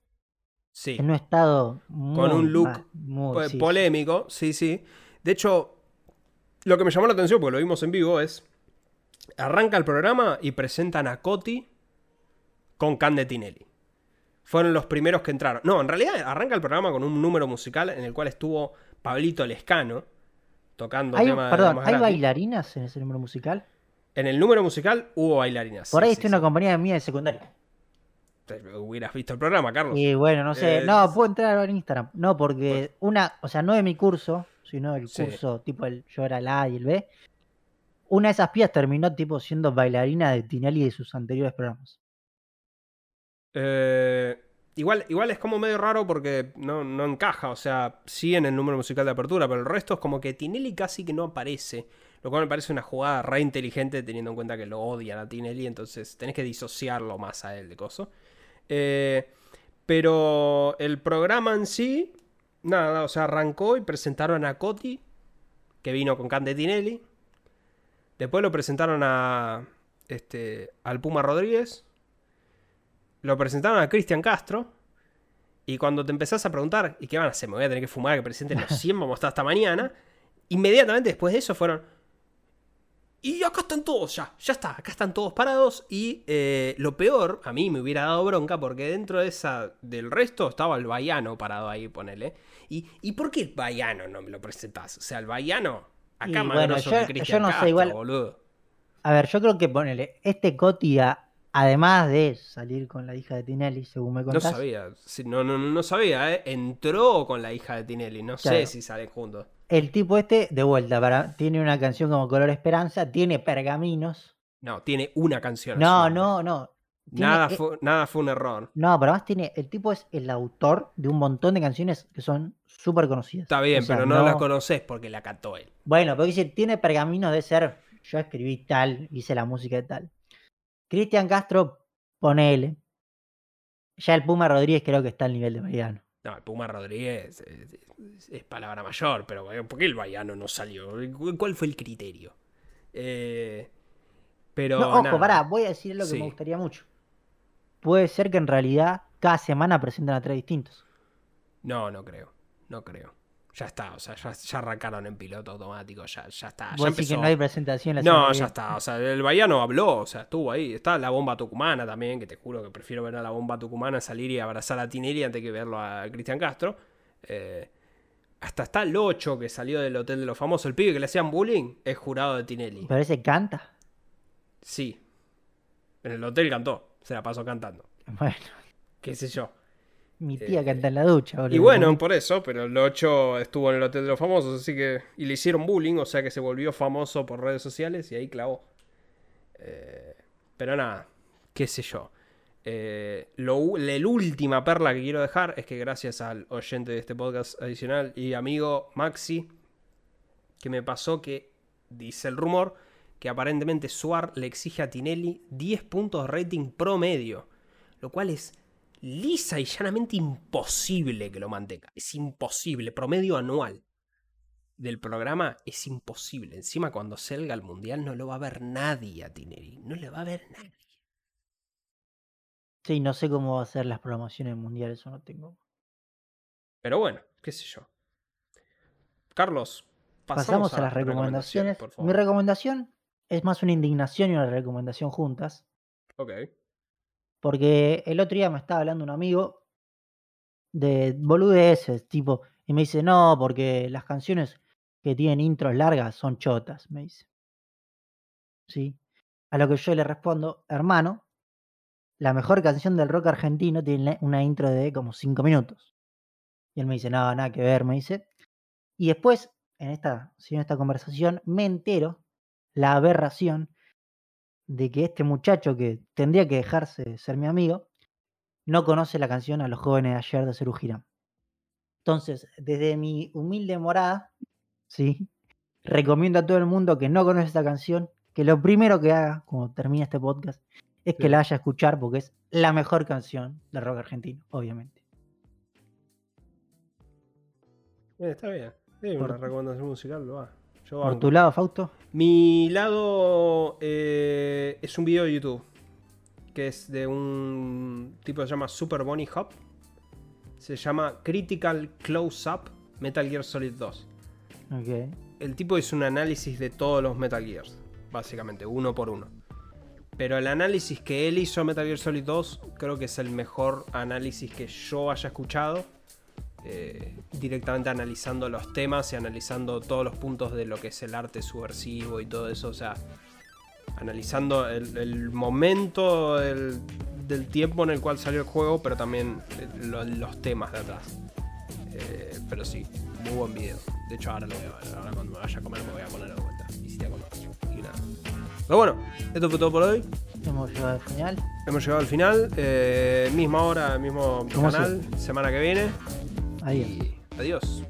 sí. en un estado muy un look mal, muy- Po- sí, polémico, sí, sí. De hecho, lo que me llamó la atención, porque lo vimos en vivo, es. Arranca el programa y presentan a Coti con Cande Tinelli. Fueron los primeros que entraron. No, en realidad arranca el programa con un número musical en el cual estuvo Pablito Lescano, tocando Hay, perdón, ¿hay gratis. bailarinas en ese número musical? En el número musical hubo bailarinas. Por ahí sí, estoy en una sí. compañía mía de secundaria. Te- Hubieras visto el programa, Carlos. Y bueno, no sé. Eh, no, puedo entrar en Instagram. No, porque una, o sea, no de mi curso, sino del curso, tipo el yo era el A y el B. Una de esas pías terminó tipo siendo bailarina de Tinelli de sus anteriores programas. Eh, igual, igual es como medio raro porque no, no encaja. O sea, sí en el número musical de apertura, pero el resto es como que Tinelli casi que no aparece. Lo cual me parece una jugada re inteligente teniendo en cuenta que lo odian a Tinelli. Entonces tenés que disociarlo más a él de coso. Eh, pero el programa en sí, nada, o sea, arrancó y presentaron a Coti, que vino con Cande Tinelli. Después lo presentaron a este, al Puma Rodríguez. Lo presentaron a Cristian Castro. Y cuando te empezás a preguntar, ¿y qué van a hacer? Me voy a tener que fumar que presenten los 100, vamos a estar hasta mañana. Inmediatamente después de eso fueron. Y acá están todos ya, ya está, acá están todos parados. Y eh, lo peor, a mí me hubiera dado bronca porque dentro de esa, del resto estaba el Baiano parado ahí, ponele. ¿Y, ¿y por qué el Baiano no me lo presentás? O sea, el Baiano, acá Y más bueno, yo- no sé, igual- boludo. A ver, yo creo que ponele, este Coti, además de salir con la hija de Tinelli, según me No contás, sabía, sí, no, no, no sabía, ¿eh? Entró con la hija de Tinelli, no sé si salen juntos. el tipo este, de vuelta, para, tiene una canción como Color Esperanza, tiene pergaminos. No, tiene una canción. No, no, no. Tiene- Nada eh, fue, nada fue un error. No, pero además tiene, el tipo es el autor de un montón de canciones que son súper conocidas. Está bien, O sea, pero no, la conoces porque la cantó él. Bueno, pero dice, tiene pergaminos de ser, yo escribí tal, hice la música de tal. Cristian Castro, ponele. Ya el Puma Rodríguez creo que está al nivel de Mariano. No, el Puma Rodríguez es, es- es palabra mayor, pero ¿por qué el Baiano no salió? ¿Cuál fue el criterio? Eh, pero. No, ojo, nada. pará, voy a decir lo que Sí. me gustaría mucho. Puede ser que en realidad cada semana presentan a tres distintos. No, no creo. No creo. Ya está, o sea, ya, ya arrancaron en piloto automático, ya, ya está. Ya que no hay presentación la No, ya está. O sea, el Baiano habló, o sea, estuvo ahí. Está la bomba tucumana también, que te juro que prefiero ver a la bomba tucumana salir y abrazar a Tinelli antes que verlo a Cristian Castro. Eh, hasta está el 8 que salió del Hotel de los Famosos. El pibe que le hacían bullying es jurado de Tinelli. Pero ese canta. Sí. En el hotel cantó. Se la pasó cantando. Bueno, Qué sé yo. Mi tía Eh, canta en la ducha. boludo. Y bueno, por eso, pero el 8 estuvo en el Hotel de los Famosos, así que. Y le hicieron bullying, o sea que se volvió famoso por redes sociales y ahí clavó. Eh, pero nada, qué sé yo. Eh, lo la última perla que quiero dejar es que gracias al oyente de este podcast adicional y amigo Maxi, que me pasó que dice el rumor que aparentemente Suar le exige a Tinelli 10 puntos de rating promedio, lo cual es lisa y llanamente imposible que lo mantenga. Es imposible, promedio anual del programa es imposible. Encima cuando salga al mundial no lo va a ver nadie a Tinelli, no le va a ver nadie. Sí, no sé cómo va a ser las promociones mundiales, eso no tengo. Pero bueno, qué sé yo. Carlos, pasamos, Pasamos, a, las recomendaciones. por Mi recomendación es más una indignación y una recomendación juntas. Ok. Porque el otro día me estaba hablando un amigo de boludeces, tipo, y me dice, no, porque las canciones que tienen intros largas son chotas, me dice. ¿Sí? A lo que yo le respondo, hermano, la mejor canción del rock argentino tiene una intro de como 5 minutos. Y él me dice, no, nada que ver, me dice. Y después, en esta, en esta conversación, me entero la aberración de que este muchacho que tendría que dejarse de ser mi amigo, no conoce la canción a los jóvenes de ayer de Serú Girán. Entonces, desde mi humilde morada, ¿sí? recomiendo a todo el mundo que no conoce esta canción, que lo primero que haga cuando termine este podcast es que la vaya a escuchar porque es la mejor canción de rock argentino, obviamente. Eh, está bien. Sí, Por- una recomendación musical lo va. Yo Por tu lado, Fausto, Mi lado eh, es un video de YouTube. Que es de un tipo que se llama Super Bunny Hop. Se llama Critical Close Up Metal Gear Solid 2. ok. El tipo hizo un análisis de todos los Metal Gears. Básicamente, uno por uno. Pero el análisis que él hizo a Metal Gear Solid 2 creo que es el mejor análisis que yo haya escuchado. Eh, directamente analizando los temas y analizando todos los puntos de lo que es el arte subversivo y todo eso. O sea, analizando el, el momento del, del tiempo en el cual salió el juego, pero también eh, lo- los temas de atrás. Eh, pero sí, muy buen video. De hecho, ahora lo voy a. Ahora cuando me vaya a comer me voy a poner de vuelta. Y si te. Y nada. Pero bueno, esto fue todo por hoy. Hemos llegado al final. Hemos llegado al final. Eh, misma hora, mismo ¿Cómo canal. Semana que viene. Y adiós.